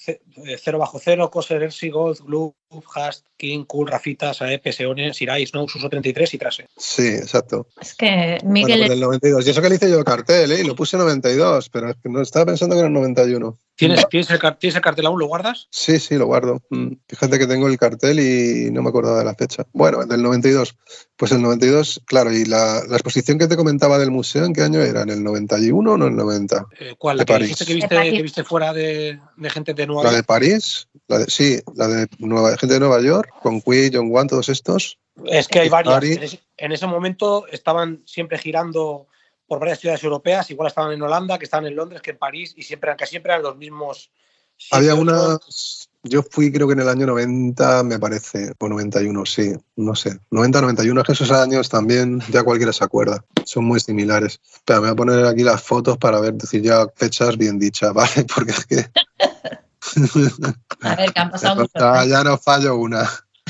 0 bajo 0, Coser, Ersi, Gold, Glue, Hast, King, Cool, Rafita, Sae, Peseone, Sirai, Snow, Suso 33 y Trase. Sí, exacto. Es que Miguel. Bueno, pues del 92. Y eso que le hice yo el cartel, ¿eh? Y lo puse 92, pero es que no estaba pensando que era el 91. ¿Tienes, ¿tienes, el, ¿Tienes el cartel aún? ¿Lo guardas? Sí, sí, lo guardo. Mm. Fíjate que tengo el cartel y no me acordaba de la fecha. Bueno, del 92. Pues el 92, claro, y la, la, exposición que te comentaba del museo, ¿en qué año era? ¿En el 91 o en el 90? Eh, ¿Cuál? ¿La que París. dijiste que viste, que viste fuera de, de, gente de Nueva York? La de París, la de, sí, la de Nueva, gente de Nueva York, con Qui, John Wan, todos estos. Es que hay varias. En ese, en ese momento estaban siempre girando por varias ciudades europeas, igual estaban en Holanda, que estaban en Londres, que en París, y siempre, aunque siempre eran los mismos. Había una, yo fui creo que en el año 90, me parece, o 91, sí, no sé. 90, 91, es que esos años también ya cualquiera se acuerda, son muy similares. Pero me voy a poner aquí las fotos para ver, decir ya fechas bien dichas, [LAUGHS] ¿vale? Porque es que... [LAUGHS] a ver, que han [LAUGHS] pasado mucho. Ya, ya no fallo una.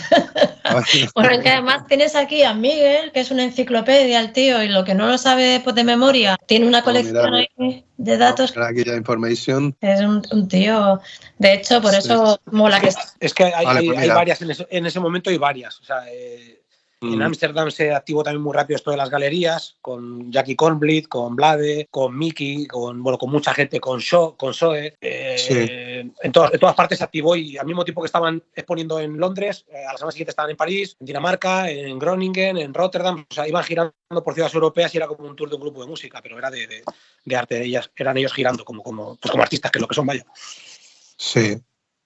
[LAUGHS] bueno, que además tienes aquí a Miguel, que es una enciclopedia, el tío, y lo que no lo sabe pues, de memoria, tiene una colección ahí de datos. Aquí ya information. Es un, un, tío. De hecho, por eso sí. mola que Es que hay, vale, pues hay varias, en ese, en ese, momento hay varias. O sea, eh, en Ámsterdam se activó también muy rápido esto de las galerías, con Jackie Cornblit, con Blade, con Mickey, con, bueno, con mucha gente, con Show, con Soe. Eh, sí. en, todas, en, todas, partes se activó y al mismo tiempo que estaban exponiendo en Londres, eh, a la semana siguiente estaban en París, en Dinamarca, en Groningen, en Rotterdam. O sea, iban girando por ciudades europeas y era como un tour de un grupo de música, pero era de, de, de arte. Ellas, eran ellos girando como, como, pues como artistas, que es lo que son, vaya. Sí,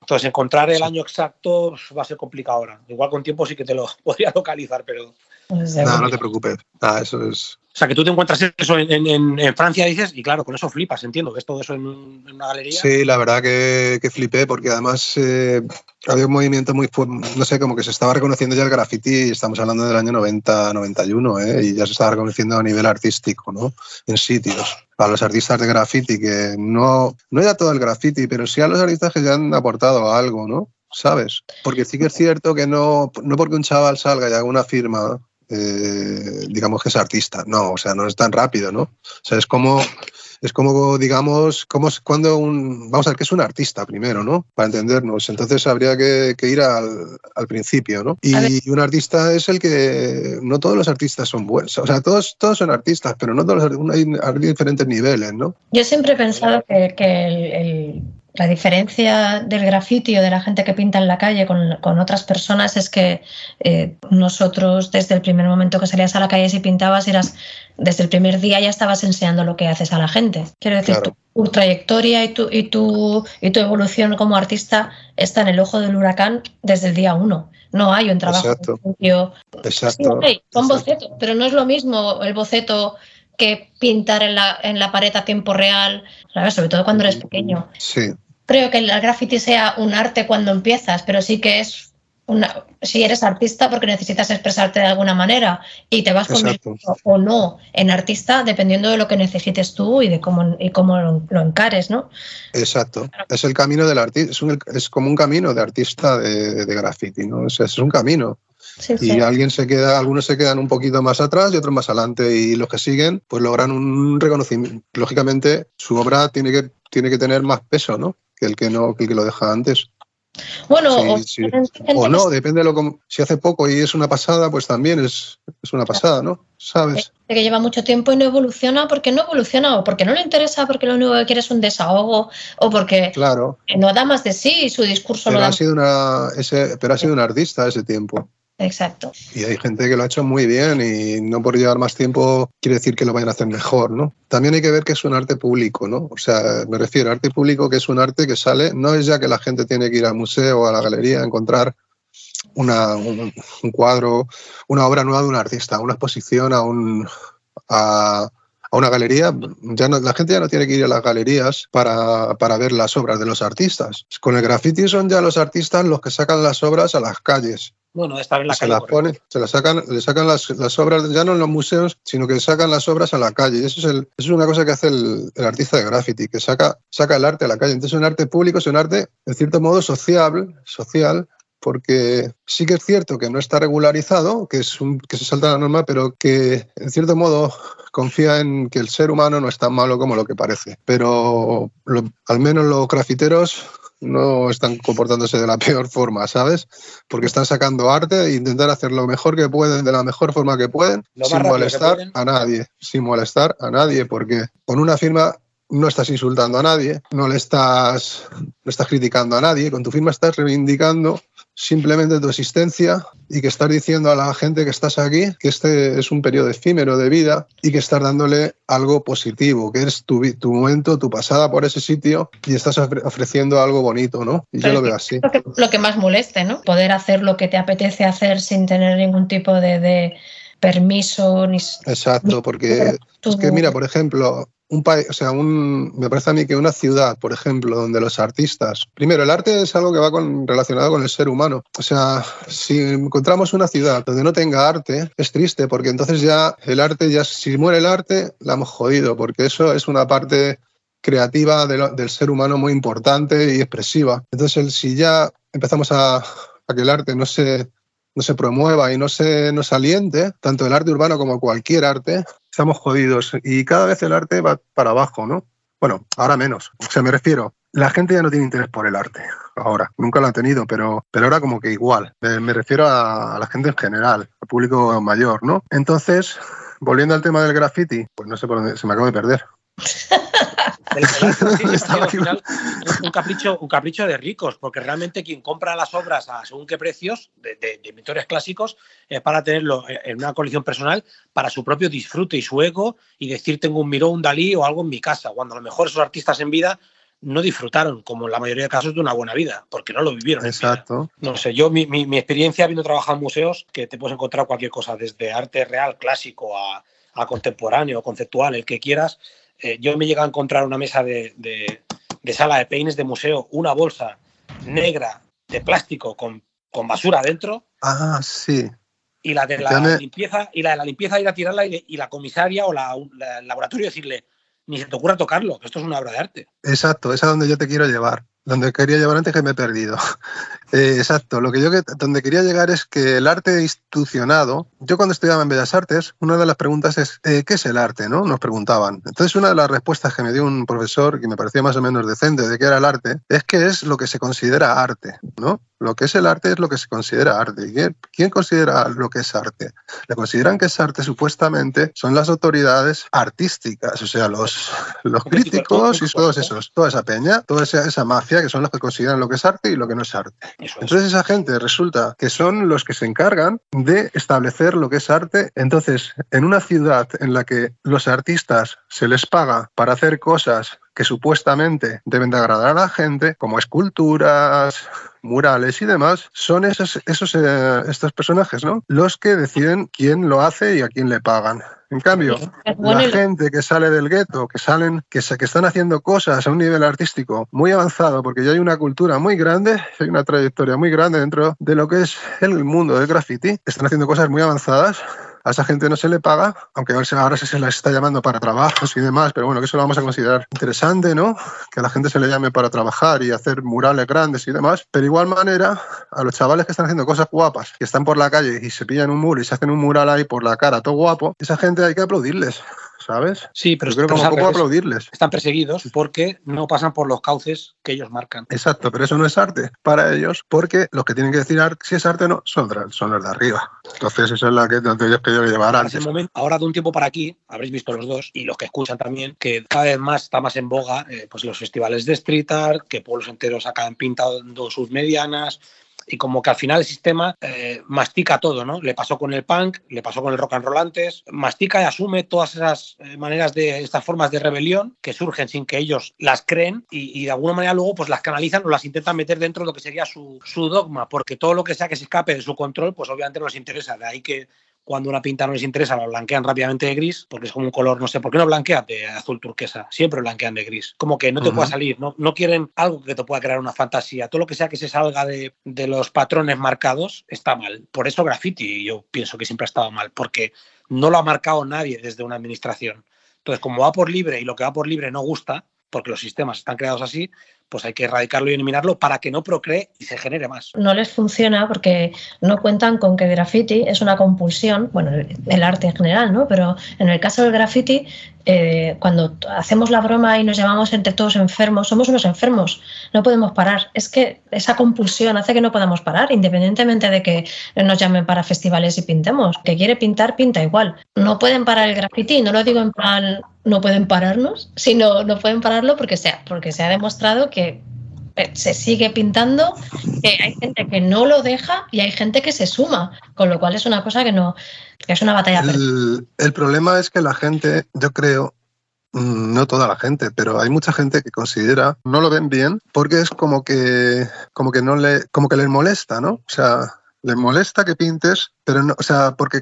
entonces, encontrar el año exacto va a ser complicado ahora. Igual con tiempo sí que te lo [LAUGHS] podría localizar, pero. No, no te preocupes. Ah, eso es. O sea, que tú te encuentras eso en, en, en, Francia, dices, y claro, con eso flipas, entiendo, ves todo eso en, en una galería. Sí, la verdad que, que flipé, porque además eh, había un movimiento muy, no sé, como que se estaba reconociendo ya el graffiti, estamos hablando del año 90, 91, ¿eh? y ya se estaba reconociendo a nivel artístico, ¿no? En sitios. Para los artistas de graffiti, que no, no ya todo el graffiti, pero sí a los artistas que ya han aportado algo, ¿no? ¿Sabes? Porque sí que es cierto que no, no porque un chaval salga y haga una firma eh, digamos que es artista. No, o sea, no es tan rápido, ¿no? O sea, es como, es como digamos, como cuando un, vamos a ver, que es un artista primero, ¿no? Para entendernos. Entonces habría que, que ir al, al, principio, ¿no? Y un artista es el que, no todos los artistas son buenos, o sea, todos, todos son artistas, pero no todos, hay, hay diferentes niveles, ¿no? Yo siempre he pensado que, que el, el La diferencia del graffiti o de la gente que pinta en la calle con, otras personas es que eh, nosotros desde el primer momento que salías a la calle y pintabas eras desde el primer día ya estabas enseñando lo que haces a la gente. Quiero decir, tu, trayectoria y tu, y, tu, y tu evolución como artista está en el ojo del huracán desde el día uno. No hay un trabajo. Exacto. Exacto. son bocetos, pero no es lo mismo el boceto que pintar en la, en la pared a tiempo real, sobre todo cuando eres pequeño. Sí. Creo que el graffiti sea un arte cuando empiezas, pero sí que es si eres artista porque necesitas expresarte de alguna manera y te vas convirtiendo o no en artista dependiendo de lo que necesites tú y de cómo, y cómo lo, encares, ¿no? Exacto. Es el camino del artista, es, como un camino de artista de, de graffiti, ¿no? es un camino. y alguien se queda, algunos se quedan un poquito más atrás y otros más adelante y los que siguen pues logran un reconocimiento. Lógicamente su obra tiene que, tiene que tener más peso, ¿no? Que el que no, que el que lo deja antes. Bueno, o, no, depende de lo que. Si hace poco y es una pasada, pues también es, es una pasada, ¿no? ¿Sabes? que lleva mucho tiempo y no evoluciona porque no evoluciona o porque no le interesa, porque lo único que quiere es un desahogo o porque claro. no da más de sí y su discurso pero no ha Sido una, ese, pero ha sido un artista ese tiempo. Exacto. Y hay gente que lo ha hecho muy bien y no por llevar más tiempo quiere decir que lo vayan a hacer mejor, ¿no? También hay que ver que es un arte público, ¿no? O sea, me refiero a arte público que es un arte que sale, no es ya que la gente tiene que ir al museo o a la galería a encontrar una, un, cuadro, una obra nueva de un artista, una exposición a un... A, una galería, ya no, la gente ya no tiene que ir a las galerías para, para, ver las obras de los artistas. Con el graffiti son ya los artistas los que sacan las obras a las calles bueno, estar en la se calle. Las pone, se las sacan, le sacan las, las, obras, ya no en los museos, sino que sacan las obras a la calle. Y eso es, el, eso es una cosa que hace el, el, artista de graffiti, que saca, saca el arte a la calle. Entonces es un arte público, es un arte, en cierto modo, social, social porque sí que es cierto que no está regularizado, que, es un, que se salta la norma, pero que en cierto modo confía en que el ser humano no es tan malo como lo que parece. Pero al menos los grafiteros no están comportándose de la [LAUGHS] peor forma, ¿sabes? Porque están sacando arte e intentar hacer lo mejor que pueden, de la mejor forma que pueden, sin molestar a nadie, sin molestar a nadie, porque con una firma no estás insultando a nadie, no le estás, no estás criticando a nadie, con tu firma estás reivindicando simplemente tu existencia y que estás diciendo a la gente que estás aquí que este es un periodo efímero de vida y que estás dándole algo positivo, que es tu, tu momento, tu pasada por ese sitio y estás ofreciendo algo bonito, ¿no? Y yo lo veo así. Lo que, lo que, más moleste, ¿no? Poder hacer lo que te apetece hacer sin tener ningún tipo de, de permiso ni... Exacto, porque es que mira, por ejemplo, un país, o sea, un, me parece a mí que una ciudad, por ejemplo, donde los artistas, primero, el arte es algo que va con, relacionado con el ser humano. O sea, si encontramos una ciudad donde no tenga arte, es triste, porque entonces ya el arte, ya si muere el arte, la hemos jodido, porque eso es una parte creativa del ser humano muy importante y expresiva. Entonces, si ya empezamos a, a que el arte no se, no se promueva y no se nos aliente, tanto el arte urbano como cualquier arte, estamos jodidos y cada vez el arte va para abajo, ¿no? Bueno, ahora menos. O sea, me refiero, la gente ya no tiene interés por el arte. Ahora, nunca lo ha tenido, pero, pero ahora como que igual. Me, refiero a, la gente en general, al público mayor, ¿no? Entonces, volviendo al tema del graffiti, pues no sé por dónde, se me acaba de perder. [LAUGHS] un, capricho, un capricho de ricos, porque realmente quien compra las obras a según qué precios de, de, pintores clásicos es para tenerlo en una colección personal para su propio disfrute y su ego y decir tengo un Miró, un Dalí o algo en mi casa, cuando a lo mejor esos artistas en vida no disfrutaron, como en la mayoría de casos, de una buena vida, porque no lo vivieron. Exacto. No sé, yo, mi, mi, mi, experiencia habiendo trabajado en museos, que te puedes encontrar cualquier cosa, desde arte real, clásico, a, a contemporáneo, conceptual, el que quieras, eh, yo me llegué a encontrar una mesa de, sala de peines de museo, una bolsa negra de plástico con, basura dentro. Ah, sí. Y la de la limpieza, y la de la limpieza ir a tirarla y, la comisaria o la, el laboratorio decirle, ni se te ocurra tocarlo, que esto es una obra de arte. Exacto, es a donde yo te quiero llevar. Donde quería llevar antes que me he perdido. [LAUGHS] Eh, exacto, lo que yo donde quería llegar es que el arte institucionado, yo cuando estudiaba en Bellas Artes, una de las preguntas es, eh, ¿qué es el arte? ¿no? Nos preguntaban. Entonces, una de las respuestas que me dio un profesor, que me parecía más o menos decente de qué era el arte, es que es lo que se considera arte, ¿no? Lo que es el arte es lo que se considera arte. ¿Quién, ¿Quién considera lo que es arte? Le consideran que es arte supuestamente son las autoridades artísticas, o sea, los, los críticos y todos esos, toda esa peña, toda esa, esa mafia que son los que consideran lo que es arte y lo que no es arte. Entonces esa gente resulta que son los que se encargan de establecer lo que es arte. Entonces, en una ciudad en la que los artistas se les paga para hacer cosas que supuestamente deben de agradar a la gente, como esculturas, murales y demás, son esos, esos eh, estos personajes, ¿no? Los que deciden quién lo hace y a quién le pagan. En cambio, la gente que sale del gueto, que salen, que, que están haciendo cosas a un nivel artístico muy avanzado, porque ya hay una cultura muy grande, hay una trayectoria muy grande dentro de lo que es el mundo del graffiti, están haciendo cosas muy avanzadas, a esa gente no se le paga, aunque ahora se les está llamando para trabajos y demás, pero bueno, que eso lo vamos a considerar interesante, ¿no? Que a la gente se le llame para trabajar y hacer murales grandes y demás, pero igual manera, a los chavales que están haciendo cosas guapas, que están por la calle y se pillan un muro y se hacen un mural ahí por la cara, todo guapo, esa gente hay que aplaudirles. ¿Sabes? Sí, pero creo que como poco aplaudirles. Están perseguidos porque no pasan por los cauces que ellos marcan. Exacto, pero eso no es arte para ellos porque los que tienen que decir si es arte o no son, son los de arriba. Entonces, esa es la que ellos querían llevar antes. Momento, ahora de un tiempo para aquí, habréis visto los dos y los que escuchan también, que cada vez más está más en boga eh, pues los festivales de street art, que pueblos enteros acaban pintando sus medianas, y como que al final el sistema eh, mastica todo, ¿no? Le pasó con el punk, le pasó con el rock and roll antes, mastica y asume todas esas eh, maneras de, estas formas de rebelión que surgen sin que ellos las creen y, de alguna manera luego pues las canalizan o las intentan meter dentro de lo que sería su, su dogma, porque todo lo que sea que se escape de su control, pues obviamente no les interesa. De ahí que cuando una pinta no les interesa, la blanquean rápidamente de gris, porque es como un color, no sé, ¿por qué no blanquean de azul turquesa? Siempre blanquean de gris. Como que no te pueda salir, ¿no? no quieren algo que te pueda crear una fantasía. Todo lo que sea que se salga de, de los patrones marcados está mal. Por eso graffiti yo pienso que siempre ha estado mal, porque no lo ha marcado nadie desde una administración. Entonces, como va por libre y lo que va por libre no gusta, porque los sistemas están creados así, pues hay que erradicarlo y eliminarlo para que no procree y se genere más. No les funciona porque no cuentan con que graffiti es una compulsión, bueno, el arte en general, ¿no? Pero en el caso del graffiti, eh, cuando hacemos la broma y nos llamamos entre todos enfermos, somos unos enfermos, no podemos parar. Es que esa compulsión hace que no podamos parar, independientemente de que nos llamen para festivales y pintemos. Que quiere pintar, pinta igual. No pueden parar el graffiti, no lo digo en plan no pueden pararnos, sino no pueden pararlo porque se, porque se ha demostrado que eh, se sigue pintando, que hay gente que no lo deja y hay gente que se suma, con lo cual es una cosa que no, que es una batalla. El, el problema es que la gente, yo creo, mm, no toda la gente, pero hay mucha gente que considera, no lo ven bien, porque es como que, como que no le, como que les molesta, ¿no? O sea, les molesta que pintes, pero no, o sea, porque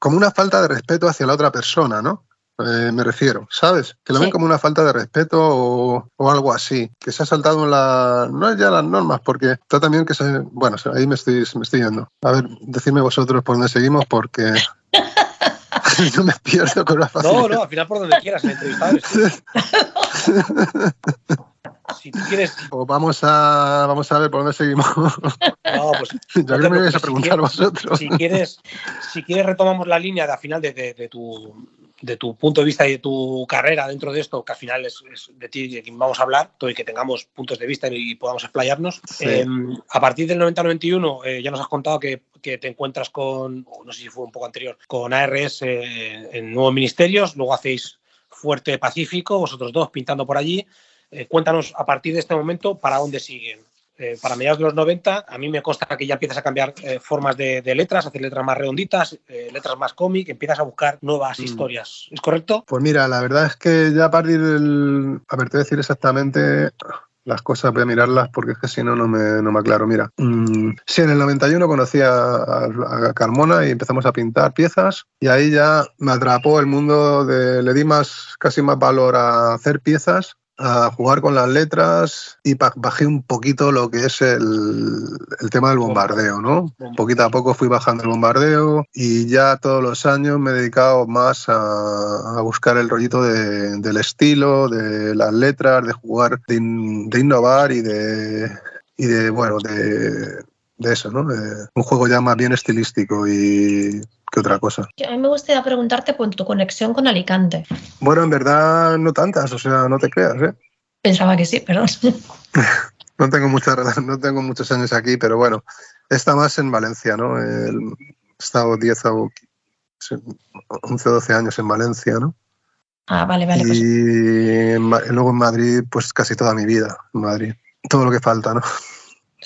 como una falta de respeto hacia la otra persona, ¿no? Eh, me refiero, ¿sabes? Que lo ven como una falta de respeto o, algo así, que se ha saltado en la... no es ya las normas, porque está también que se... Bueno, ahí me estoy, me estoy yendo. A ver, decidme vosotros por dónde seguimos, porque... [LAUGHS] no me pierdo con la facilidad. No, no, al final por donde quieras, el entrevistado [LAUGHS] si tú quieres. O vamos a, vamos a ver por dónde seguimos. No, pues. [LAUGHS] Yo creo que me vais a preguntar vosotros. Si quieres, si quieres, retomamos la línea de al final de, de, tu, de tu punto de vista y de tu carrera dentro de esto, que al final es, de ti de quien vamos a hablar, todo y que tengamos puntos de vista y podamos explayarnos. Em, a partir del 90-91 eh, ya nos has contado que, que, te encuentras con, no sé si fue un poco anterior, con ARS eh, en nuevos ministerios, luego hacéis Fuerte Pacífico, vosotros dos pintando por allí. Eh, cuéntanos a partir de este momento para dónde siguen. Eh, para mediados de los 90, a mí me consta que ya empiezas a cambiar eh, formas de, letras, hacer letras más redonditas, letras más cómic, empiezas a buscar nuevas mm. historias. ¿Es correcto? Pues mira, la verdad es que ya a partir del. A ver, te voy a decir exactamente las cosas, voy a mirarlas porque es que si no, no me, no me aclaro. Mira, mm, sí, en el 91 conocí a, a, Carmona y empezamos a pintar piezas y ahí ya me atrapó el mundo de, le di más, casi más valor a hacer piezas a jugar con las letras y bajé un poquito lo que es el, el, tema del bombardeo, ¿no? Poquito a poco fui bajando el bombardeo y ya todos los años me he dedicado más a, a buscar el rollito de, del estilo, de las letras, de jugar, de, de innovar y de, y de bueno, de, de eso, ¿no? Un juego ya más bien estilístico y que otra cosa. A mí me gustaría preguntarte por tu conexión con Alicante. Bueno, en verdad no tantas, o sea, no te creas, ¿eh? Pensaba que sí, pero... [LAUGHS] no, tengo mucha, no tengo muchos años aquí, pero bueno, está más en Valencia, ¿no? El, he estado 10 o 11 o 12 años en Valencia, ¿no? Ah, vale, vale. Pues... Y luego en Madrid, pues casi toda mi vida, en Madrid. Todo lo que falta, ¿no?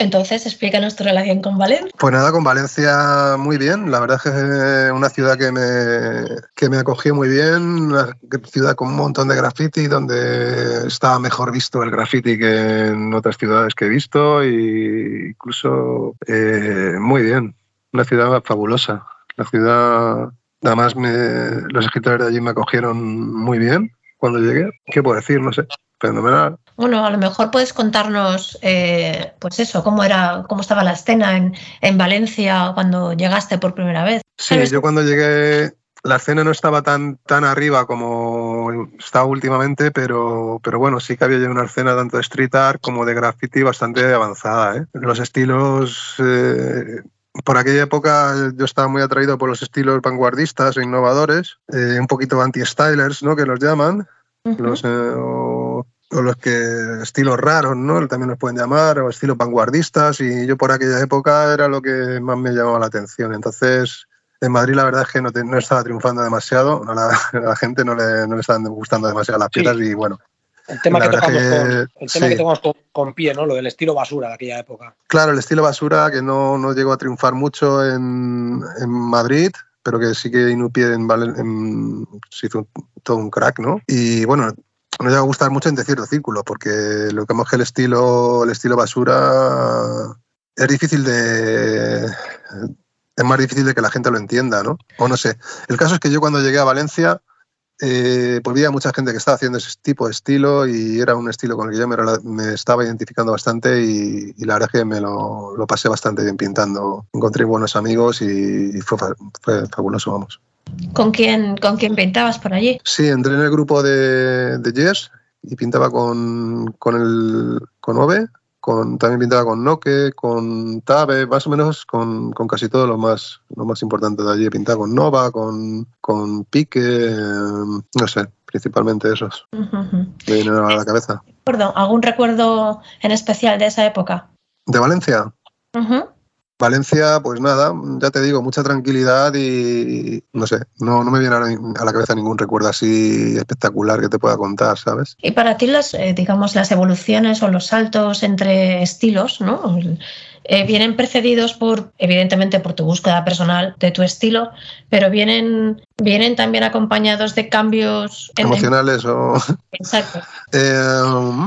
Entonces, explícanos tu relación con Valencia. Pues nada, con Valencia muy bien. La verdad es que es una ciudad que me, que me acogió muy bien, una ciudad con un montón de graffiti, donde está mejor visto el graffiti que en otras ciudades que he visto, e incluso eh, muy bien. Una ciudad fabulosa. La ciudad, además, me, los escritores de allí me acogieron muy bien cuando llegué. ¿Qué puedo decir? No sé. Fenomenal. Bueno, a lo mejor puedes contarnos, eh, pues eso, cómo era, cómo estaba la escena en, en Valencia cuando llegaste por primera vez. Sí, yo cuando llegué, la escena no estaba tan, tan arriba como está últimamente, pero, pero bueno, sí que había ya una escena tanto de street art como de graffiti bastante avanzada. ¿eh? Los estilos, eh, por aquella época yo estaba muy atraído por los estilos vanguardistas e innovadores, eh, un poquito anti-stylers, ¿no? que los llaman. Uh -huh. los, o, o los que estilos raros, ¿no? También los pueden llamar, o estilos vanguardistas, y yo por aquella época era lo que más me llamaba la atención. Entonces, en Madrid la verdad es que no, te, no estaba triunfando demasiado, a la, a [LAUGHS] la, gente no le, no le estaban gustando demasiado las piezas sí. y bueno. El tema, que tocamos, que, con, el tema sí. que tocamos con, con, pie, ¿no? Lo del estilo basura de aquella época. Claro, el estilo basura que no, no llegó a triunfar mucho en, en Madrid, pero que sí que Inupi en, en, se hizo todo un crack, ¿no? Y bueno, no llega a gustar mucho en cierto círculo, porque lo que que el estilo, el estilo basura es difícil de. Es más difícil de que la gente lo entienda, ¿no? O no sé. El caso es que yo cuando llegué a Valencia, eh, pues había mucha gente que estaba haciendo ese tipo de estilo y era un estilo con el que yo me, estaba identificando bastante y, y, la verdad es que me lo, lo, pasé bastante bien pintando. Encontré buenos amigos y, y fue, fue fabuloso, vamos. ¿Con quién, ¿Con quién pintabas por allí? Sí, entré en el grupo de, de Jess y pintaba con, con, el, con Ove, con, también pintaba con Noke, con Tabe, más o menos con, con casi todo lo más, lo más importante de allí. Pintaba con Nova, con, con Pique, eh, no sé, principalmente esos. Uh -huh. Me vienen a la cabeza. Perdón, ¿algún recuerdo en especial de esa época? ¿De Valencia? Uh -huh. Valencia, pues nada, ya te digo, mucha tranquilidad y no sé, no, no me viene a la cabeza ningún recuerdo así espectacular que te pueda contar, ¿sabes? Y para ti las, eh, digamos, las evoluciones o los saltos entre estilos, ¿no? Eh, vienen precedidos por, evidentemente, por tu búsqueda personal de tu estilo, pero vienen, vienen también acompañados de cambios emocionales en... o. Exacto. [LAUGHS] Eh,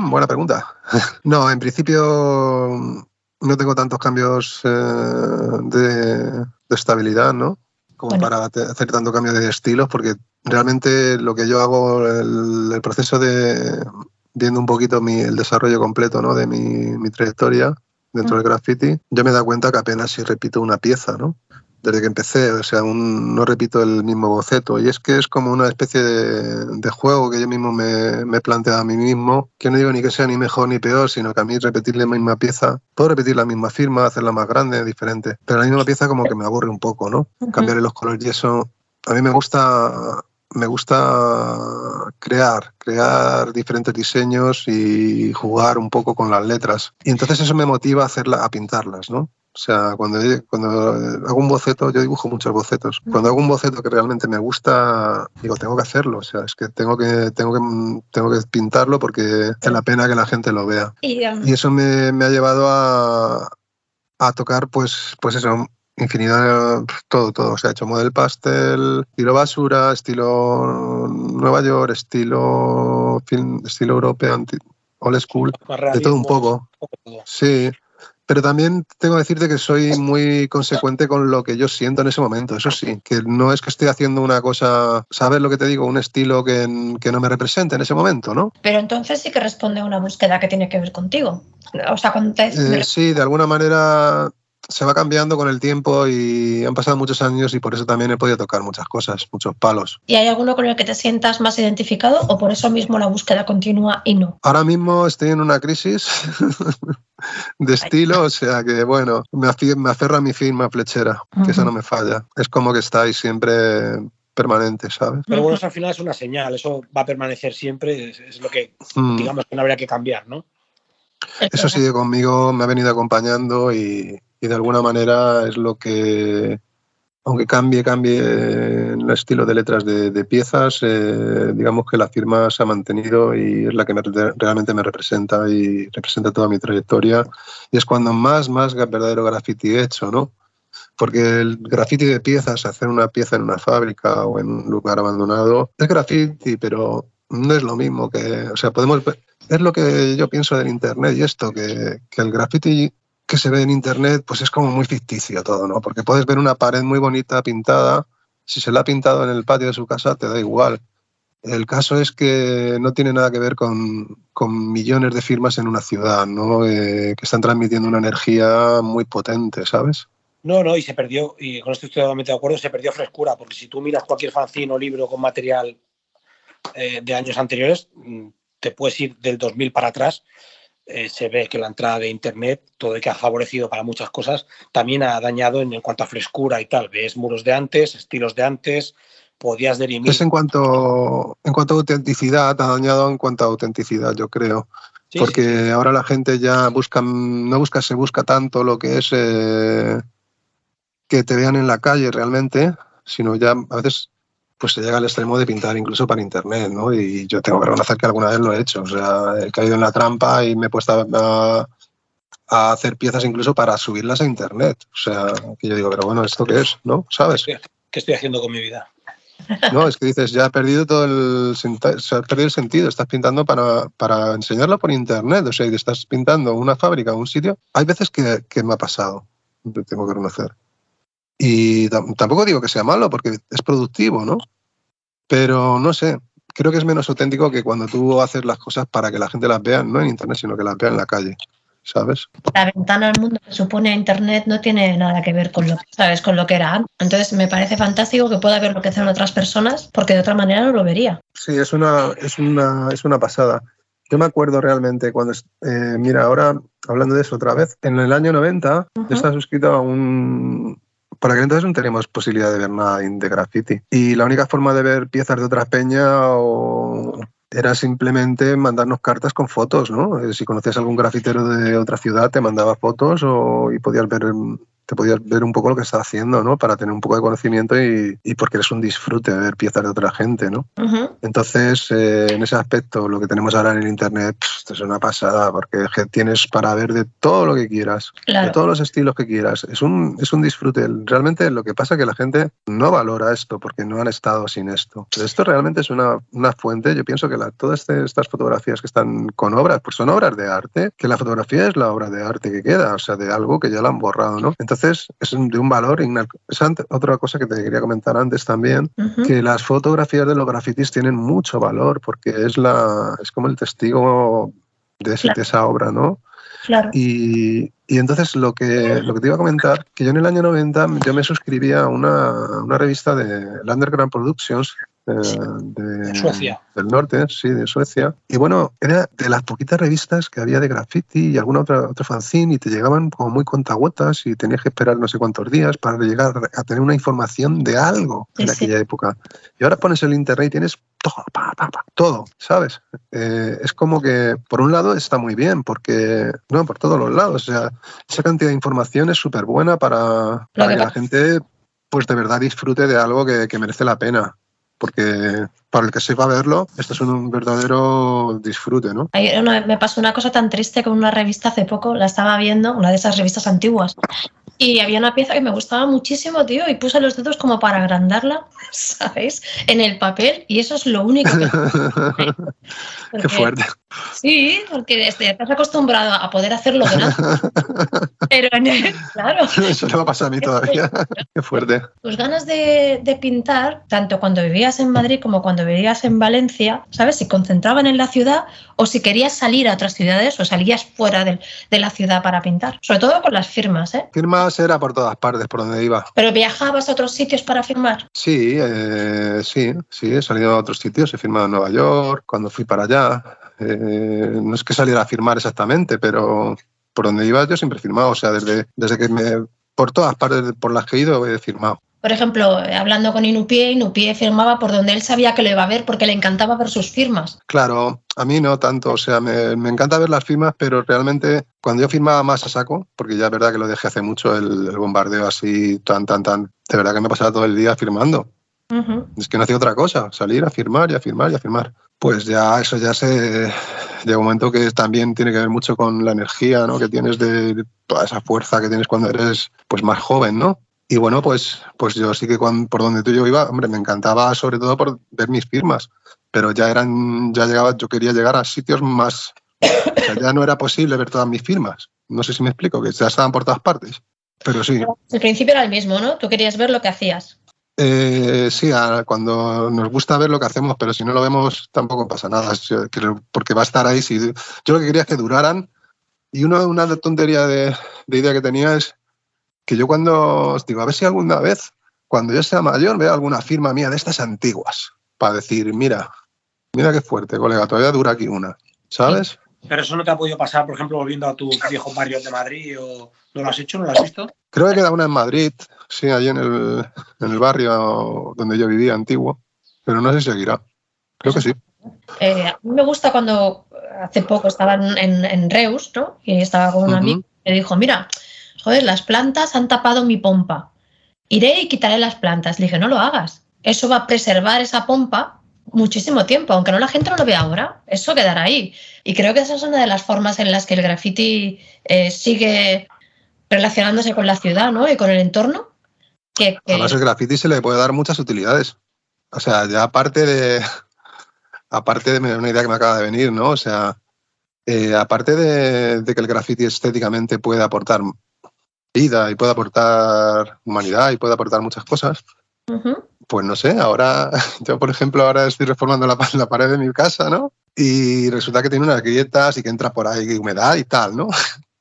buena pregunta. [LAUGHS] No, en principio no tengo tantos cambios eh, de, de, estabilidad, ¿no? Como bueno. para hacer tanto cambio de estilos, porque realmente lo que yo hago, el, el proceso de viendo un poquito mi, el desarrollo completo ¿no? de mi, mi trayectoria dentro uh -huh. del graffiti, yo me he dado cuenta que apenas si repito una pieza, ¿no? Desde que empecé, o sea, no repito el mismo boceto. Y es que es como una especie de, de juego que yo mismo me, me, he planteado a mí mismo, que no digo ni que sea ni mejor ni peor, sino que a mí repetir la misma pieza, puedo repetir la misma firma, hacerla más grande, diferente, pero la misma pieza como que me aburre un poco, ¿no? Uh -huh. Cambiarle los colores y eso, a mí me gusta me gusta crear, crear diferentes diseños y jugar un poco con las letras. Y entonces eso me motiva a hacerla, a pintarlas, ¿no? O sea, cuando, cuando hago un boceto, yo dibujo muchos bocetos. Cuando hago un boceto que realmente me gusta, digo, tengo que hacerlo. O sea, es que tengo que, tengo que, tengo que pintarlo porque es la pena que la gente lo vea. Y, y eso me, me, ha llevado a, a tocar, pues, pues eso, infinidad, todo, todo. O sea, he hecho model pastel, estilo basura, estilo Nueva York, estilo film, estilo europeo, old school, de todo un poco. Sí, Pero también tengo que decirte que soy muy consecuente con lo que yo siento en ese momento, eso sí, que no es que estoy haciendo una cosa, ¿sabes lo que te digo? Un estilo que, no me represente en ese momento, ¿no? Pero entonces sí que responde a una búsqueda que tiene que ver contigo. O sea, cuando te... Eh, sí, de alguna manera se va cambiando con el tiempo y han pasado muchos años y por eso también he podido tocar muchas cosas, muchos palos. ¿Y hay alguno con el que te sientas más identificado o por eso mismo la búsqueda continúa y no? Ahora mismo estoy en una crisis [LAUGHS] de estilo, o sea que bueno, me, me aferra a mi firma flechera, que eso no me falla. Es como que estáis siempre permanente, ¿sabes? Pero bueno, eso al final es una señal, eso va a permanecer siempre, es, lo que mm. digamos que no habría que cambiar, ¿no? Eso sigue conmigo, me ha venido acompañando y, y de alguna manera es lo que, aunque cambie, cambie el estilo de letras de, piezas, eh, digamos que la firma se ha mantenido y es la que realmente me representa y representa toda mi trayectoria. Y es cuando más, más verdadero graffiti he hecho, ¿no? Porque el graffiti de piezas, hacer una pieza en una fábrica o en un lugar abandonado, es graffiti, pero no es lo mismo que, o sea, podemos, es lo que yo pienso del Internet y esto, que, que el graffiti que se ve en internet, pues es como muy ficticio todo, ¿no? Porque puedes ver una pared muy bonita pintada, si se la ha pintado en el patio de su casa, te da igual. El caso es que no tiene nada que ver con, con millones de firmas en una ciudad, ¿no? Eh, que están transmitiendo una energía muy potente, ¿sabes? No, no, y se perdió, y con esto estoy totalmente de acuerdo, se perdió frescura, porque si tú miras cualquier fanzine o libro con material eh, de años anteriores, mm, te puedes ir del 2000 para atrás eh, se ve que la entrada de Internet, todo el que ha favorecido para muchas cosas, también ha dañado en, cuanto a frescura y tal. Ves muros de antes, estilos de antes, podías derimir. Es en cuanto, en cuanto a autenticidad, ha dañado en cuanto a autenticidad, yo creo. Porque ahora la gente ya busca, no busca, se busca tanto lo que es eh, que te vean en la calle realmente, sino ya a veces pues se llega al extremo de pintar incluso para internet, ¿no? Y yo tengo que reconocer que alguna vez lo he hecho, o sea, he caído en la trampa y me he puesto a, hacer piezas incluso para subirlas a internet, o sea, que yo digo, pero bueno, ¿esto qué es? ¿No? ¿Sabes? ¿Qué estoy haciendo con mi vida? No, es que dices, ya he perdido todo el, se ha perdido el sentido, estás pintando para, para enseñarlo por internet, o sea, y estás pintando una fábrica, un sitio. Hay veces que, que me ha pasado, tengo que reconocer. Y tampoco digo que sea malo, porque es productivo, ¿no? Pero no sé, creo que es menos auténtico que cuando tú haces las cosas para que la gente las vea, no en Internet, sino que las vea en la calle. ¿Sabes? La ventana al mundo que supone Internet no tiene nada que ver con lo, ¿sabes? con lo que era antes. Entonces me parece fantástico que pueda ver lo que hacen otras personas, porque de otra manera no lo vería. Sí, es una, es una, es una pasada. Yo me acuerdo realmente cuando, eh, mira, ahora hablando de eso otra vez, en el año 90 yo estaba suscrito a un, para aquel entonces no teníamos posibilidad de ver nada de graffiti. Y la única forma de ver piezas de otra peña era simplemente mandarnos cartas con fotos, ¿no? Eh, si conocías algún grafitero de otra ciudad, te mandaba fotos o, y podías ver te podías ver un poco lo que está haciendo, ¿no? Para tener un poco de conocimiento y, y porque es un disfrute ver piezas de otra gente, ¿no? Entonces, eh, en ese aspecto, lo que tenemos ahora en el Internet es una pasada, porque tienes para ver de todo lo que quieras, de todos los estilos que quieras. Es un, es un disfrute. Realmente lo que pasa es que la gente no valora esto porque no han estado sin esto. esto realmente es una, una fuente. Yo pienso que la, todas este, estas fotografías que están con obras, pues son obras de arte, que la fotografía es la obra de arte que queda, o sea, de algo que ya lo han borrado, ¿no? Entonces, entonces, es de un valor Otra cosa que te quería comentar antes también, que las fotografías de los grafitis tienen mucho valor porque es, la, es como el testigo de, esa obra, ¿no? Claro. Y, y, entonces lo que, lo que te iba a comentar, que yo en el año 90 yo me suscribía a una, una revista de Underground Productions de, Suecia. Del norte, sí, de Suecia. Y bueno, era de las poquitas revistas que había de graffiti y alguna otra, otra fanzine y te llegaban como muy contagotas y tenías que esperar no sé cuántos días para llegar a tener una información de algo en aquella época. Y ahora pones el internet y tienes todo, todo, ¿sabes? Eh, es como que, por un lado, está muy bien, porque, no, por todos los lados, o sea, esa cantidad de información es súper buena para, que, la gente, pues de verdad disfrute de algo que, que merece la pena porque para el que sepa verlo, esto es un verdadero disfrute, ¿no? me pasó una cosa tan triste con una revista hace poco, la estaba viendo, una de esas revistas antiguas, y había una pieza que me gustaba muchísimo, tío, y puse los dedos como para agrandarla, [LAUGHS] ¿sabes? En el papel, y eso es lo único que... [LAUGHS] Qué fuerte. Sí, porque estás acostumbrado a poder hacerlo grande. [LAUGHS] Pero en el, claro. Eso le va a pasar a mí todavía. [LAUGHS] Qué fuerte. Tus ganas de, de, pintar, tanto cuando vivías en Madrid como cuando vivías en Valencia, ¿sabes? Si concentraban en la ciudad o si querías salir a otras ciudades o salías fuera de, de la ciudad para pintar. Sobre todo con las firmas, ¿eh? Firmas era por todas partes, por donde iba. ¿Pero viajabas a otros sitios para firmar? Sí, eh, sí, sí, he salido a otros sitios. He firmado en Nueva York, cuando fui para allá. Eh, no es que saliera a firmar exactamente, pero por donde iba yo siempre he firmado. O sea, desde, desde que me. Por todas partes por las que he ido he firmado. Por ejemplo, hablando con Inupié, Inupié firmaba por donde él sabía que lo iba a ver porque le encantaba ver sus firmas. Claro, a mí no tanto. O sea, me, me encanta ver las firmas, pero realmente cuando yo firmaba más a saco, porque ya es verdad que lo dejé hace mucho el, el bombardeo así, tan, tan, tan. De verdad que me pasaba todo el día firmando. Uh -huh. Es que no hacía otra cosa, salir a firmar y a firmar y a firmar pues ya eso ya se un momento que también tiene que ver mucho con la energía ¿no? que tienes de toda esa fuerza que tienes cuando eres pues más joven, ¿no? Y bueno, pues, pues yo sí que cuando, por donde tú y yo iba, hombre, me encantaba sobre todo por ver mis firmas, pero ya eran, ya llegaba, yo quería llegar a sitios más, o sea, ya no era posible ver todas mis firmas. No sé si me explico, que ya estaban por todas partes, pero sí. El principio era el mismo, ¿no? Tú querías ver lo que hacías. Eh, sí, a, cuando nos gusta ver lo que hacemos, pero si no lo vemos tampoco pasa nada, porque va a estar ahí. Si, yo lo que quería es que duraran y una, una tontería de, de, idea que tenía es que yo cuando os digo, a ver si alguna vez, cuando yo sea mayor, veo alguna firma mía de estas antiguas, para decir, mira, mira qué fuerte, colega, todavía dura aquí una, ¿sabes? Pero eso no te ha podido pasar, por ejemplo, volviendo a tus viejos barrios de Madrid o no lo has hecho, no lo has visto. Creo que queda una en Madrid, sí, allí en el, en el barrio donde yo vivía antiguo, pero no sé si seguirá. Creo que sí. Eh, a mí me gusta cuando hace poco estaba en, en, en Reus, ¿no? Y estaba con un uh -huh. amigo y me dijo, mira, joder, las plantas han tapado mi pompa. Iré y quitaré las plantas. Le dije, no lo hagas. Eso va a preservar esa pompa muchísimo tiempo, aunque no la gente no lo vea ahora, eso quedará ahí. Y creo que esa es una de las formas en las que el graffiti eh, sigue relacionándose con la ciudad ¿no? y con el entorno. Además, el graffiti se le puede dar muchas utilidades. O sea, ya aparte de. [LAUGHS] Aparte de una idea que me acaba de venir, ¿no? O sea, eh, aparte de, de, que el graffiti estéticamente puede aportar vida y puede aportar humanidad y puede aportar muchas cosas, uh -huh. pues no sé, ahora, [LAUGHS] yo por ejemplo, ahora estoy reformando la, la, pared de mi casa, ¿no? Y resulta que tiene unas grietas y que entra por ahí humedad y tal, ¿no? [LAUGHS]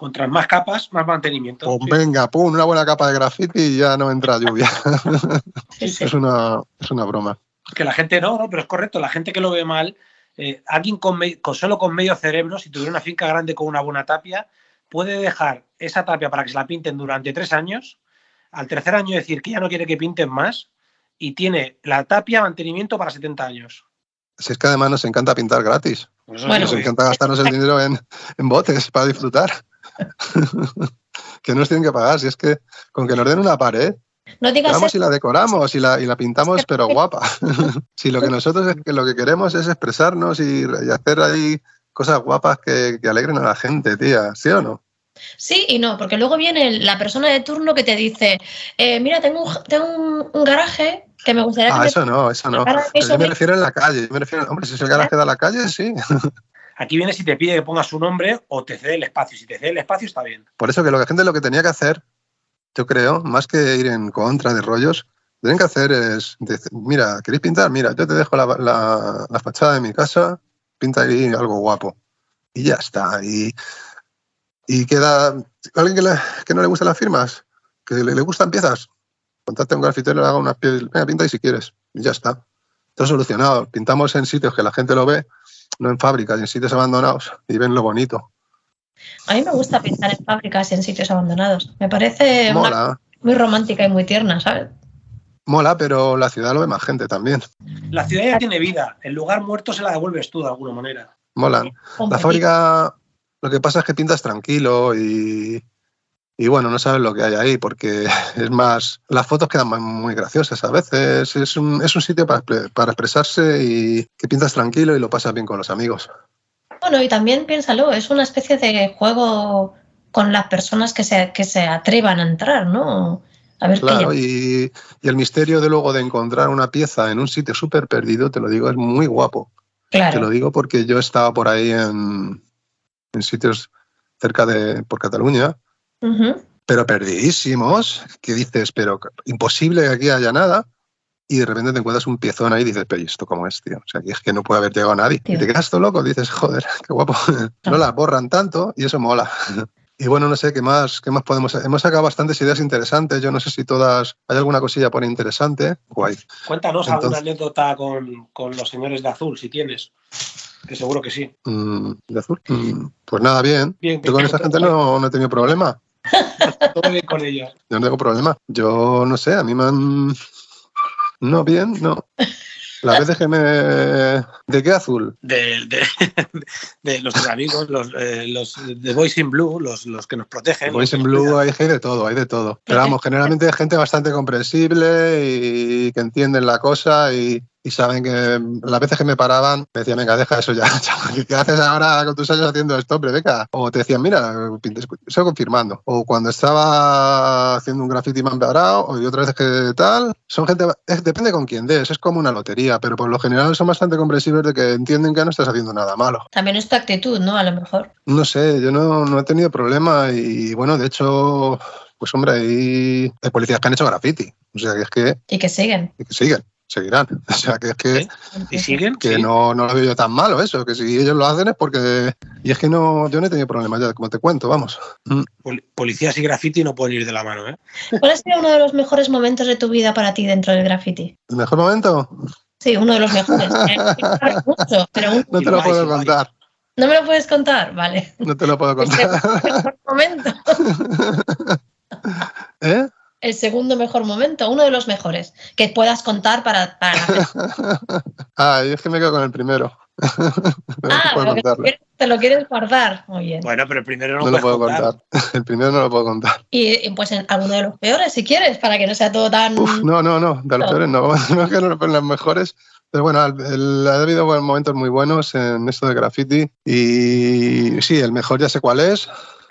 Contra más capas, más mantenimiento. Pues sí. venga, pum, una buena capa de graffiti y ya no entra lluvia. [LAUGHS] [LAUGHS] Sí, sí. Es, una, es una broma. Que la gente no, no, pero es correcto, la gente que lo ve mal, eh, alguien con, me, con, solo con medio cerebro, si tuviera una finca grande con una buena tapia, puede dejar esa tapia para que se la pinten durante tres años, al tercer año decir que ya no quiere que pinten más y tiene la tapia mantenimiento para 70 años. Si es que además nos encanta pintar gratis. Pues bueno, nos encanta gastarnos el dinero en, en botes para disfrutar. [LAUGHS] que nos tienen que pagar. Si es que con que nos den una pared, no digas vamos y la decoramos y la, y la pintamos, pero guapa. [LAUGHS] si lo que nosotros es que lo que queremos es expresarnos y, y hacer ahí cosas guapas que, que, alegren a la gente, tía, ¿sí o no? Sí y no, porque luego viene la persona de turno que te dice, eh, mira, tengo, un, tengo un, un, garaje que me gustaría... Ah, que eso no, eso no. Eso yo me refiero en la calle, yo me refiero, hombre, si es el garaje de la calle, sí. [LAUGHS] Aquí viene si te pide que pongas su nombre o te cede el espacio. Si te cede el espacio, está bien. Por eso que la gente lo que tenía que hacer, yo creo, más que ir en contra de rollos, tienen que hacer es, decir, mira, ¿queréis pintar? Mira, yo te dejo la, fachada de mi casa, pinta ahí algo guapo. Y ya está. Y, y queda. ¿Alguien que, que, no le gustan las firmas? ¿Que le, gustan piezas? Contate a un grafitero, le haga una pieza. Venga, pinta y si quieres. Y ya está. Todo solucionado. Pintamos en sitios que la gente lo ve, no en fábricas, en sitios abandonados y ven lo bonito. A mí me gusta pintar en fábricas y en sitios abandonados. Me parece una, muy romántica y muy tierna, ¿sabes? Mola, pero la ciudad lo ve más gente también. La ciudad ya tiene vida. El lugar muerto se la devuelves tú de alguna manera. Mola. La fábrica, lo que pasa es que pintas tranquilo y, y bueno, no sabes lo que hay ahí porque [LAUGHS] es más. Las fotos quedan muy graciosas a veces. Es un, es un sitio para, para expresarse y que pintas tranquilo y lo pasas bien con los amigos. Bueno, y también piénsalo, es una especie de juego con las personas que se, que se atrevan a entrar, ¿no? A ver claro, y, y, el misterio de luego de encontrar una pieza en un sitio súper perdido, te lo digo, es muy guapo. Claro. Te lo digo porque yo estaba por ahí en, en sitios cerca de por Cataluña, Pero perdidísimos, que dices, pero imposible que aquí haya nada. Y de repente te encuentras un piezón ahí y dices, pero ¿y esto cómo es, tío? O sea, que es que no puede haber llegado nadie. Tío. Y te quedas todo loco, dices, joder, [LAUGHS] qué guapo. No la borran tanto y eso mola. [LAUGHS] Y bueno, no sé qué más, qué más podemos. Hemos sacado bastantes ideas interesantes. Yo no sé si todas. ¿Hay alguna cosilla por interesante? Guay. Cuéntanos Entonces- alguna anécdota con, con los señores de azul, si tienes. Que seguro que sí. Mm, ¿De azul? Mm, pues nada, bien. Bien, Yo con esa gente no, no he tenido problema. [LAUGHS] Todo bien con ellos. Yo no tengo problema. Yo no sé, a mí me han. No, bien, no. La vez que me. ¿De qué azul? De, de, [LAUGHS] de nuestros amigos, los, eh, los de Boys in Blue, los, los que nos protegen. Boys in Blue hay, hay de todo, hay de todo. Pero vamos, generalmente hay gente bastante comprensible y que entienden la cosa y, y saben que las veces que me paraban me decían, venga, deja eso ya, [LAUGHS] chaval, ¿qué haces ahora con tus años haciendo esto, hombre, venga? O te decían, mira, eso confirmando. O cuando estaba haciendo un graffiti me han parado, o y otras veces que tal. Son gente, es- depende con quién des, es como una lotería, pero por lo general son bastante comprensibles de que entienden que no estás haciendo nada malo. También es tu actitud, ¿no? A lo mejor. No sé, yo no, no he tenido problema y bueno, de hecho, pues hombre, hay, hay policías que han hecho graffiti. O sea, que es que, Y que siguen. que siguen, seguirán. [LAUGHS] O sea, que es que, ¿Sí? ¿Y siguen? que Sí. no, no lo veo yo tan malo eso, que si ellos lo hacen es porque... Y es que no, yo no he tenido problemas ya, como te cuento, vamos. Mm. Pol- Policías y graffiti no pueden ir de la mano, ¿eh? ¿Cuál ha sido uno de los mejores momentos de tu vida para ti dentro del graffiti? ¿El mejor momento? Sí, uno de los mejores. [LAUGHS] Mucho, pero un- No te lo puedo contar. no me lo puedes contar, vale. No te lo puedo [LAUGHS] contar. mejor momento. ¿Eh? El segundo mejor momento, uno de los mejores que puedas contar para, para. [LAUGHS] Ah, y es que me quedo con el primero. [LAUGHS] No Ah, puedo pero que te, lo quieres guardar. Muy bien. Bueno, pero el primero no, No lo puedo contar. contar. [LAUGHS] El primero no lo puedo contar. Y, y, pues en alguno de los peores, si quieres, para que no sea todo tan. Uf, no, no, no, de los No. peores no, no es que no los mejores, pero bueno, el- el- ha habido momentos muy buenos en esto de graffiti y sí, el mejor ya sé cuál es,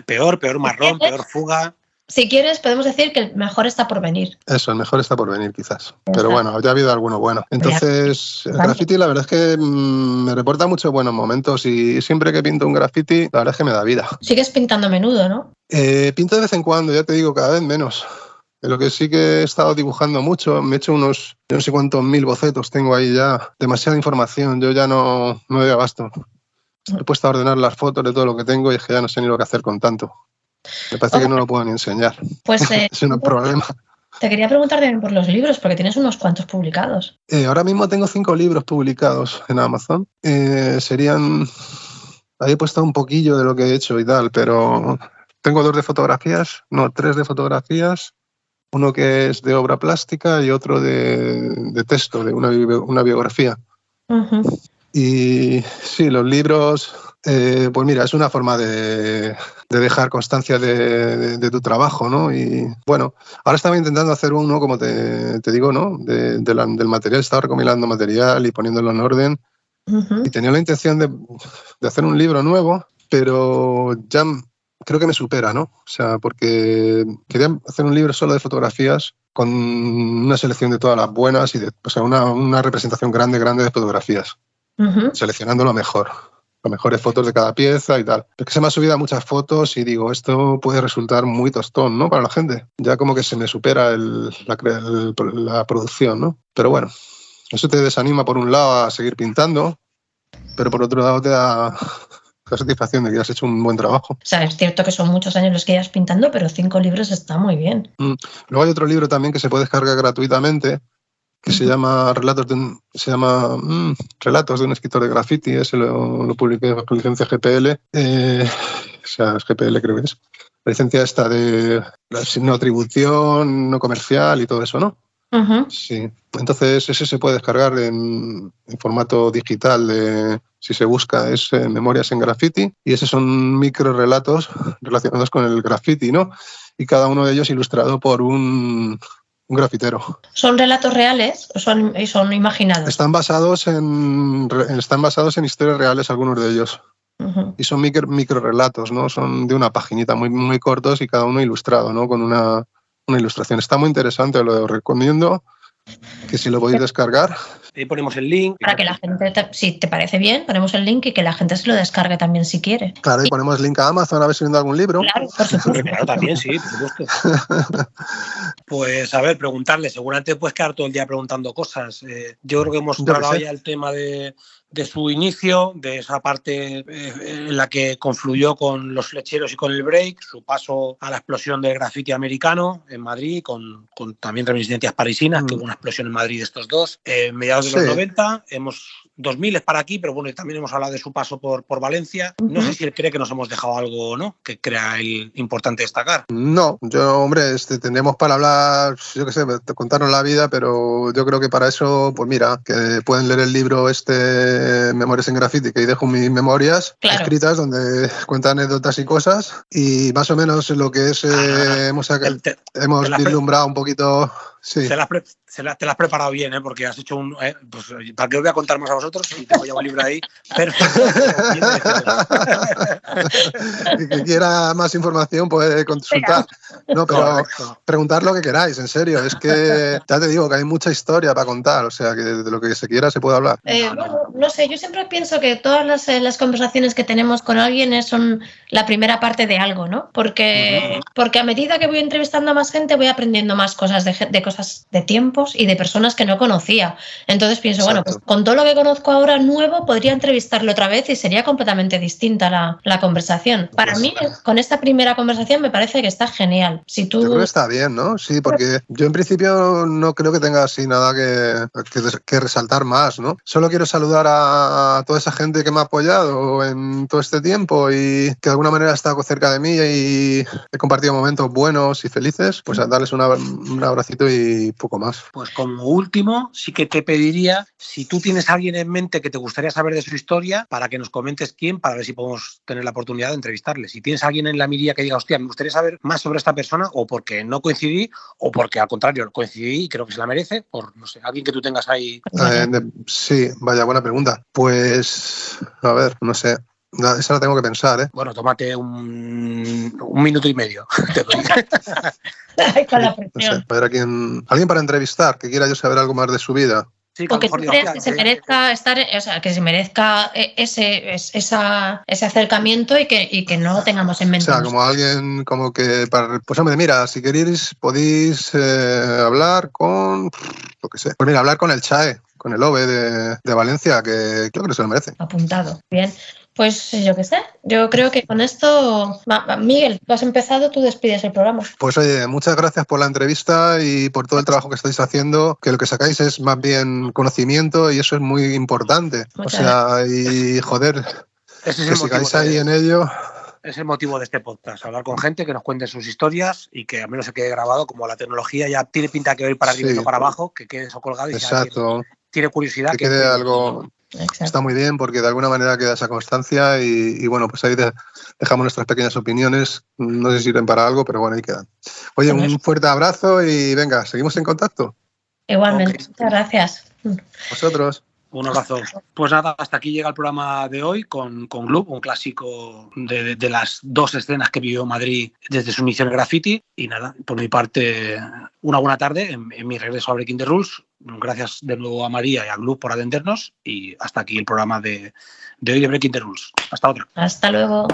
Peor, peor marrón, peor fuga. Si quieres, podemos decir que el mejor está por venir. eso, el mejor está por venir quizás, pero bueno, ya ha habido alguno bueno. Entonces, el graffiti la verdad es que mm, me reporta muchos buenos momentos y siempre que pinto un graffiti, la verdad es que me da vida. Sigues pintando a menudo, ¿no? Eh, pinto de vez en cuando, ya te digo, cada vez menos. Lo que sí que he estado dibujando mucho, me he hecho unos, yo no sé cuántos mil bocetos tengo ahí ya, demasiada información, yo ya no, no doy abasto. He puesto a ordenar las fotos de todo lo que tengo y es que ya no sé ni lo que hacer con tanto. Me parece que no lo puedo ni enseñar. Pues [LAUGHS] eh, Es un problema. te quería preguntar también por los libros, porque tienes unos cuantos publicados. Eh, ahora mismo tengo cinco libros publicados en Amazon. Eh, serían. Ahí he puesto un poquillo de lo que he hecho y tal, pero tengo dos de fotografías, no, tres de fotografías. Uno que es de obra plástica y otro de, de texto, de una, bi- una biografía. Y sí, los libros, eh, pues mira, es una forma de, de dejar constancia de, de- de tu trabajo, ¿no? Y bueno, ahora estaba intentando hacer uno, como te, te digo, ¿no? La- del material, estaba recopilando material y poniéndolo en orden. Ujú. Y tenía la intención de, hacer un libro nuevo, pero ya creo que me supera, ¿no? O sea, porque quería hacer un libro solo de fotografías con una selección de todas las buenas y de, o sea, una, una representación grande, grande de fotografías Ujú. seleccionando lo mejor, las mejores fotos de cada pieza y tal. Es que se me ha subido a muchas fotos y digo, esto puede resultar muy tostón, ¿no? Para la gente. Ya como que se me supera el- la, el- la producción, ¿no? Pero bueno, eso te desanima por un lado a seguir pintando, pero por otro lado te da [LAUGHS] la satisfacción de que has hecho un buen trabajo. O sea, es cierto que son muchos años los que llevas pintando, pero cinco libros está muy bien. Luego hay otro libro también que se puede descargar gratuitamente que se llama Relatos de un, se llama mm, Relatos de un escritor de graffiti, ese lo, lo publiqué con licencia GPL, eh, o sea, es GPL creo que es. La licencia esta de la no atribución, no comercial y todo eso, ¿no? Sí. Entonces ese se puede descargar en, en formato digital de, si se busca, es eh, Memorias en Graffiti y esos son micro relatos relacionados con el graffiti, ¿no? Y cada uno de ellos ilustrado por un, un grafitero. ¿Son relatos reales o son, y son imaginados? Están basados en están basados en historias reales algunos de ellos y son micro, micro relatos, ¿no? Son de una paginita muy muy cortos y cada uno ilustrado, ¿no? Con una, una ilustración. Está muy interesante, lo recomiendo que si lo podéis descargar, Ahí ponemos el link. Para que la gente, si te parece bien, ponemos el link y que la gente se lo descargue también si quiere. Claro, y ponemos link a Amazon a ver si viendo algún libro. Claro, por [LAUGHS] supuesto. Claro, también, sí, por supuesto. [LAUGHS] Pues a ver, preguntarle. Seguramente puedes quedar todo el día preguntando cosas. Eh, yo creo que hemos Yo sé. ya el tema de, de su inicio, de esa parte eh, en la que confluyó con los flecheros y con el break, su paso a la explosión del graffiti americano en Madrid, con, con también reminiscencias parisinas, que Mm. hubo una explosión en Madrid de estos dos. En mediados de los Sí. 90, hemos 2000 es para aquí, pero bueno, también hemos hablado de su paso por, por Valencia. No sé Ujú. si él cree que nos hemos dejado algo o no, que crea el importante destacar. No, yo, hombre, este, tendríamos para hablar, yo qué sé, te contaron la vida, pero yo creo que para eso, pues mira, que pueden leer el libro este Memorias en Graffiti, que ahí dejo mis memorias Claro. escritas donde cuenta anécdotas y cosas, y más o menos lo que es, eh, hemos, hemos vislumbrado un poquito, sí. Se se la- te la has preparado bien, ¿eh? porque has hecho un. eh, pues, ¿Para qué os voy a contar más a vosotros? Si tengo ya un libro ahí. Perfecto. y [LAUGHS] [LAUGHS] que quiera más información puede consultar. No, pero Correcto. preguntar lo que queráis, en serio. Es que ya te digo que hay mucha historia para contar, o sea que de lo que se quiera se puede hablar. Eh, No, no. bueno, no sé, yo siempre pienso que todas las, eh, las conversaciones que tenemos con alguien son la primera parte de algo, ¿no? Porque, Ujú. porque a medida que voy entrevistando a más gente voy aprendiendo más cosas de, de cosas de tiempos y de personas que no conocía. Entonces pienso, bueno, pues Exacto. con todo lo que conozco ahora nuevo podría entrevistarlo otra vez y sería completamente distinta la, la conversación. Para Pues- mí, con esta primera conversación me parece que está genial. Si Yo creo tú... que está bien, ¿no? Sí, porque yo en principio no creo que tenga así nada que, que, que resaltar más, ¿no? Solo quiero saludar a, a toda esa gente que me ha apoyado en todo este tiempo y que de alguna manera ha estado cerca de mí y he compartido momentos buenos y felices, pues a darles una- un abracito y poco más. Pues como último, sí que te pediría, si tú tienes a alguien en mente que te gustaría saber de su historia, para que nos comentes quién, para ver si podemos tener la oportunidad de entrevistarle. Si tienes a alguien en la mirilla que diga, hostia, me gustaría saber más sobre esta persona, o porque no coincidí, o porque al contrario coincidí y creo que se la merece, por no sé, alguien que tú tengas ahí. Eh, sí, vaya, buena pregunta. Pues, a ver, no sé. Esa la tengo que pensar, ¿eh? Bueno, tómate un, un minuto y medio. [LAUGHS] te doy. Ay, con la No sé, presión. a ver a quién. Alguien para entrevistar, que quiera yo saber algo más de su vida. Sí, O que tú creas se eh, merezca estar, o sea, que se merezca e- ese, es- esa, ese acercamiento y que, y que no lo tengamos en O mente. sea, como alguien como que para pues hombre, mira, si queréis podéis eh, hablar con lo que sé. Pues mira, hablar con el Chae, con el OVE de, de Valencia, que creo que se lo merece. Apuntado. Bien. Pues yo qué sé. Yo creo que con esto. Miguel, tú has empezado, tú despides el programa. Pues oye, muchas gracias por la entrevista y por todo el trabajo que estáis haciendo, que lo que sacáis es más bien conocimiento y eso es muy importante. Muchas o sea, y joder, Ese es que sigáis ahí en ello. es el motivo de este podcast, hablar con gente que nos cuente sus historias y que al menos se quede grabado, como la tecnología ya tiene pinta que va a ir para arriba y Sí. no para abajo, que quede eso colgado y Exacto. tiene curiosidad Que quede algo, Exacto. Está muy bien porque de alguna manera queda esa constancia y, y bueno, pues ahí de- dejamos nuestras pequeñas opiniones. No sé si sirven para algo, pero bueno, ahí quedan. Oye, un fuerte abrazo y venga, seguimos en contacto. Igualmente. Muchas gracias. Vosotros. Un abrazo. Pues nada, hasta aquí llega el programa de hoy con, con Gloop, un clásico de, de- las dos escenas que vivió Madrid desde su inicio en graffiti. Y nada, por mi parte, una buena tarde en, en mi regreso a Breaking the Rules. Gracias de nuevo a María y a Gloop por atendernos. Y hasta aquí el programa de, de hoy de Breaking the Rules. Hasta otra. Hasta luego.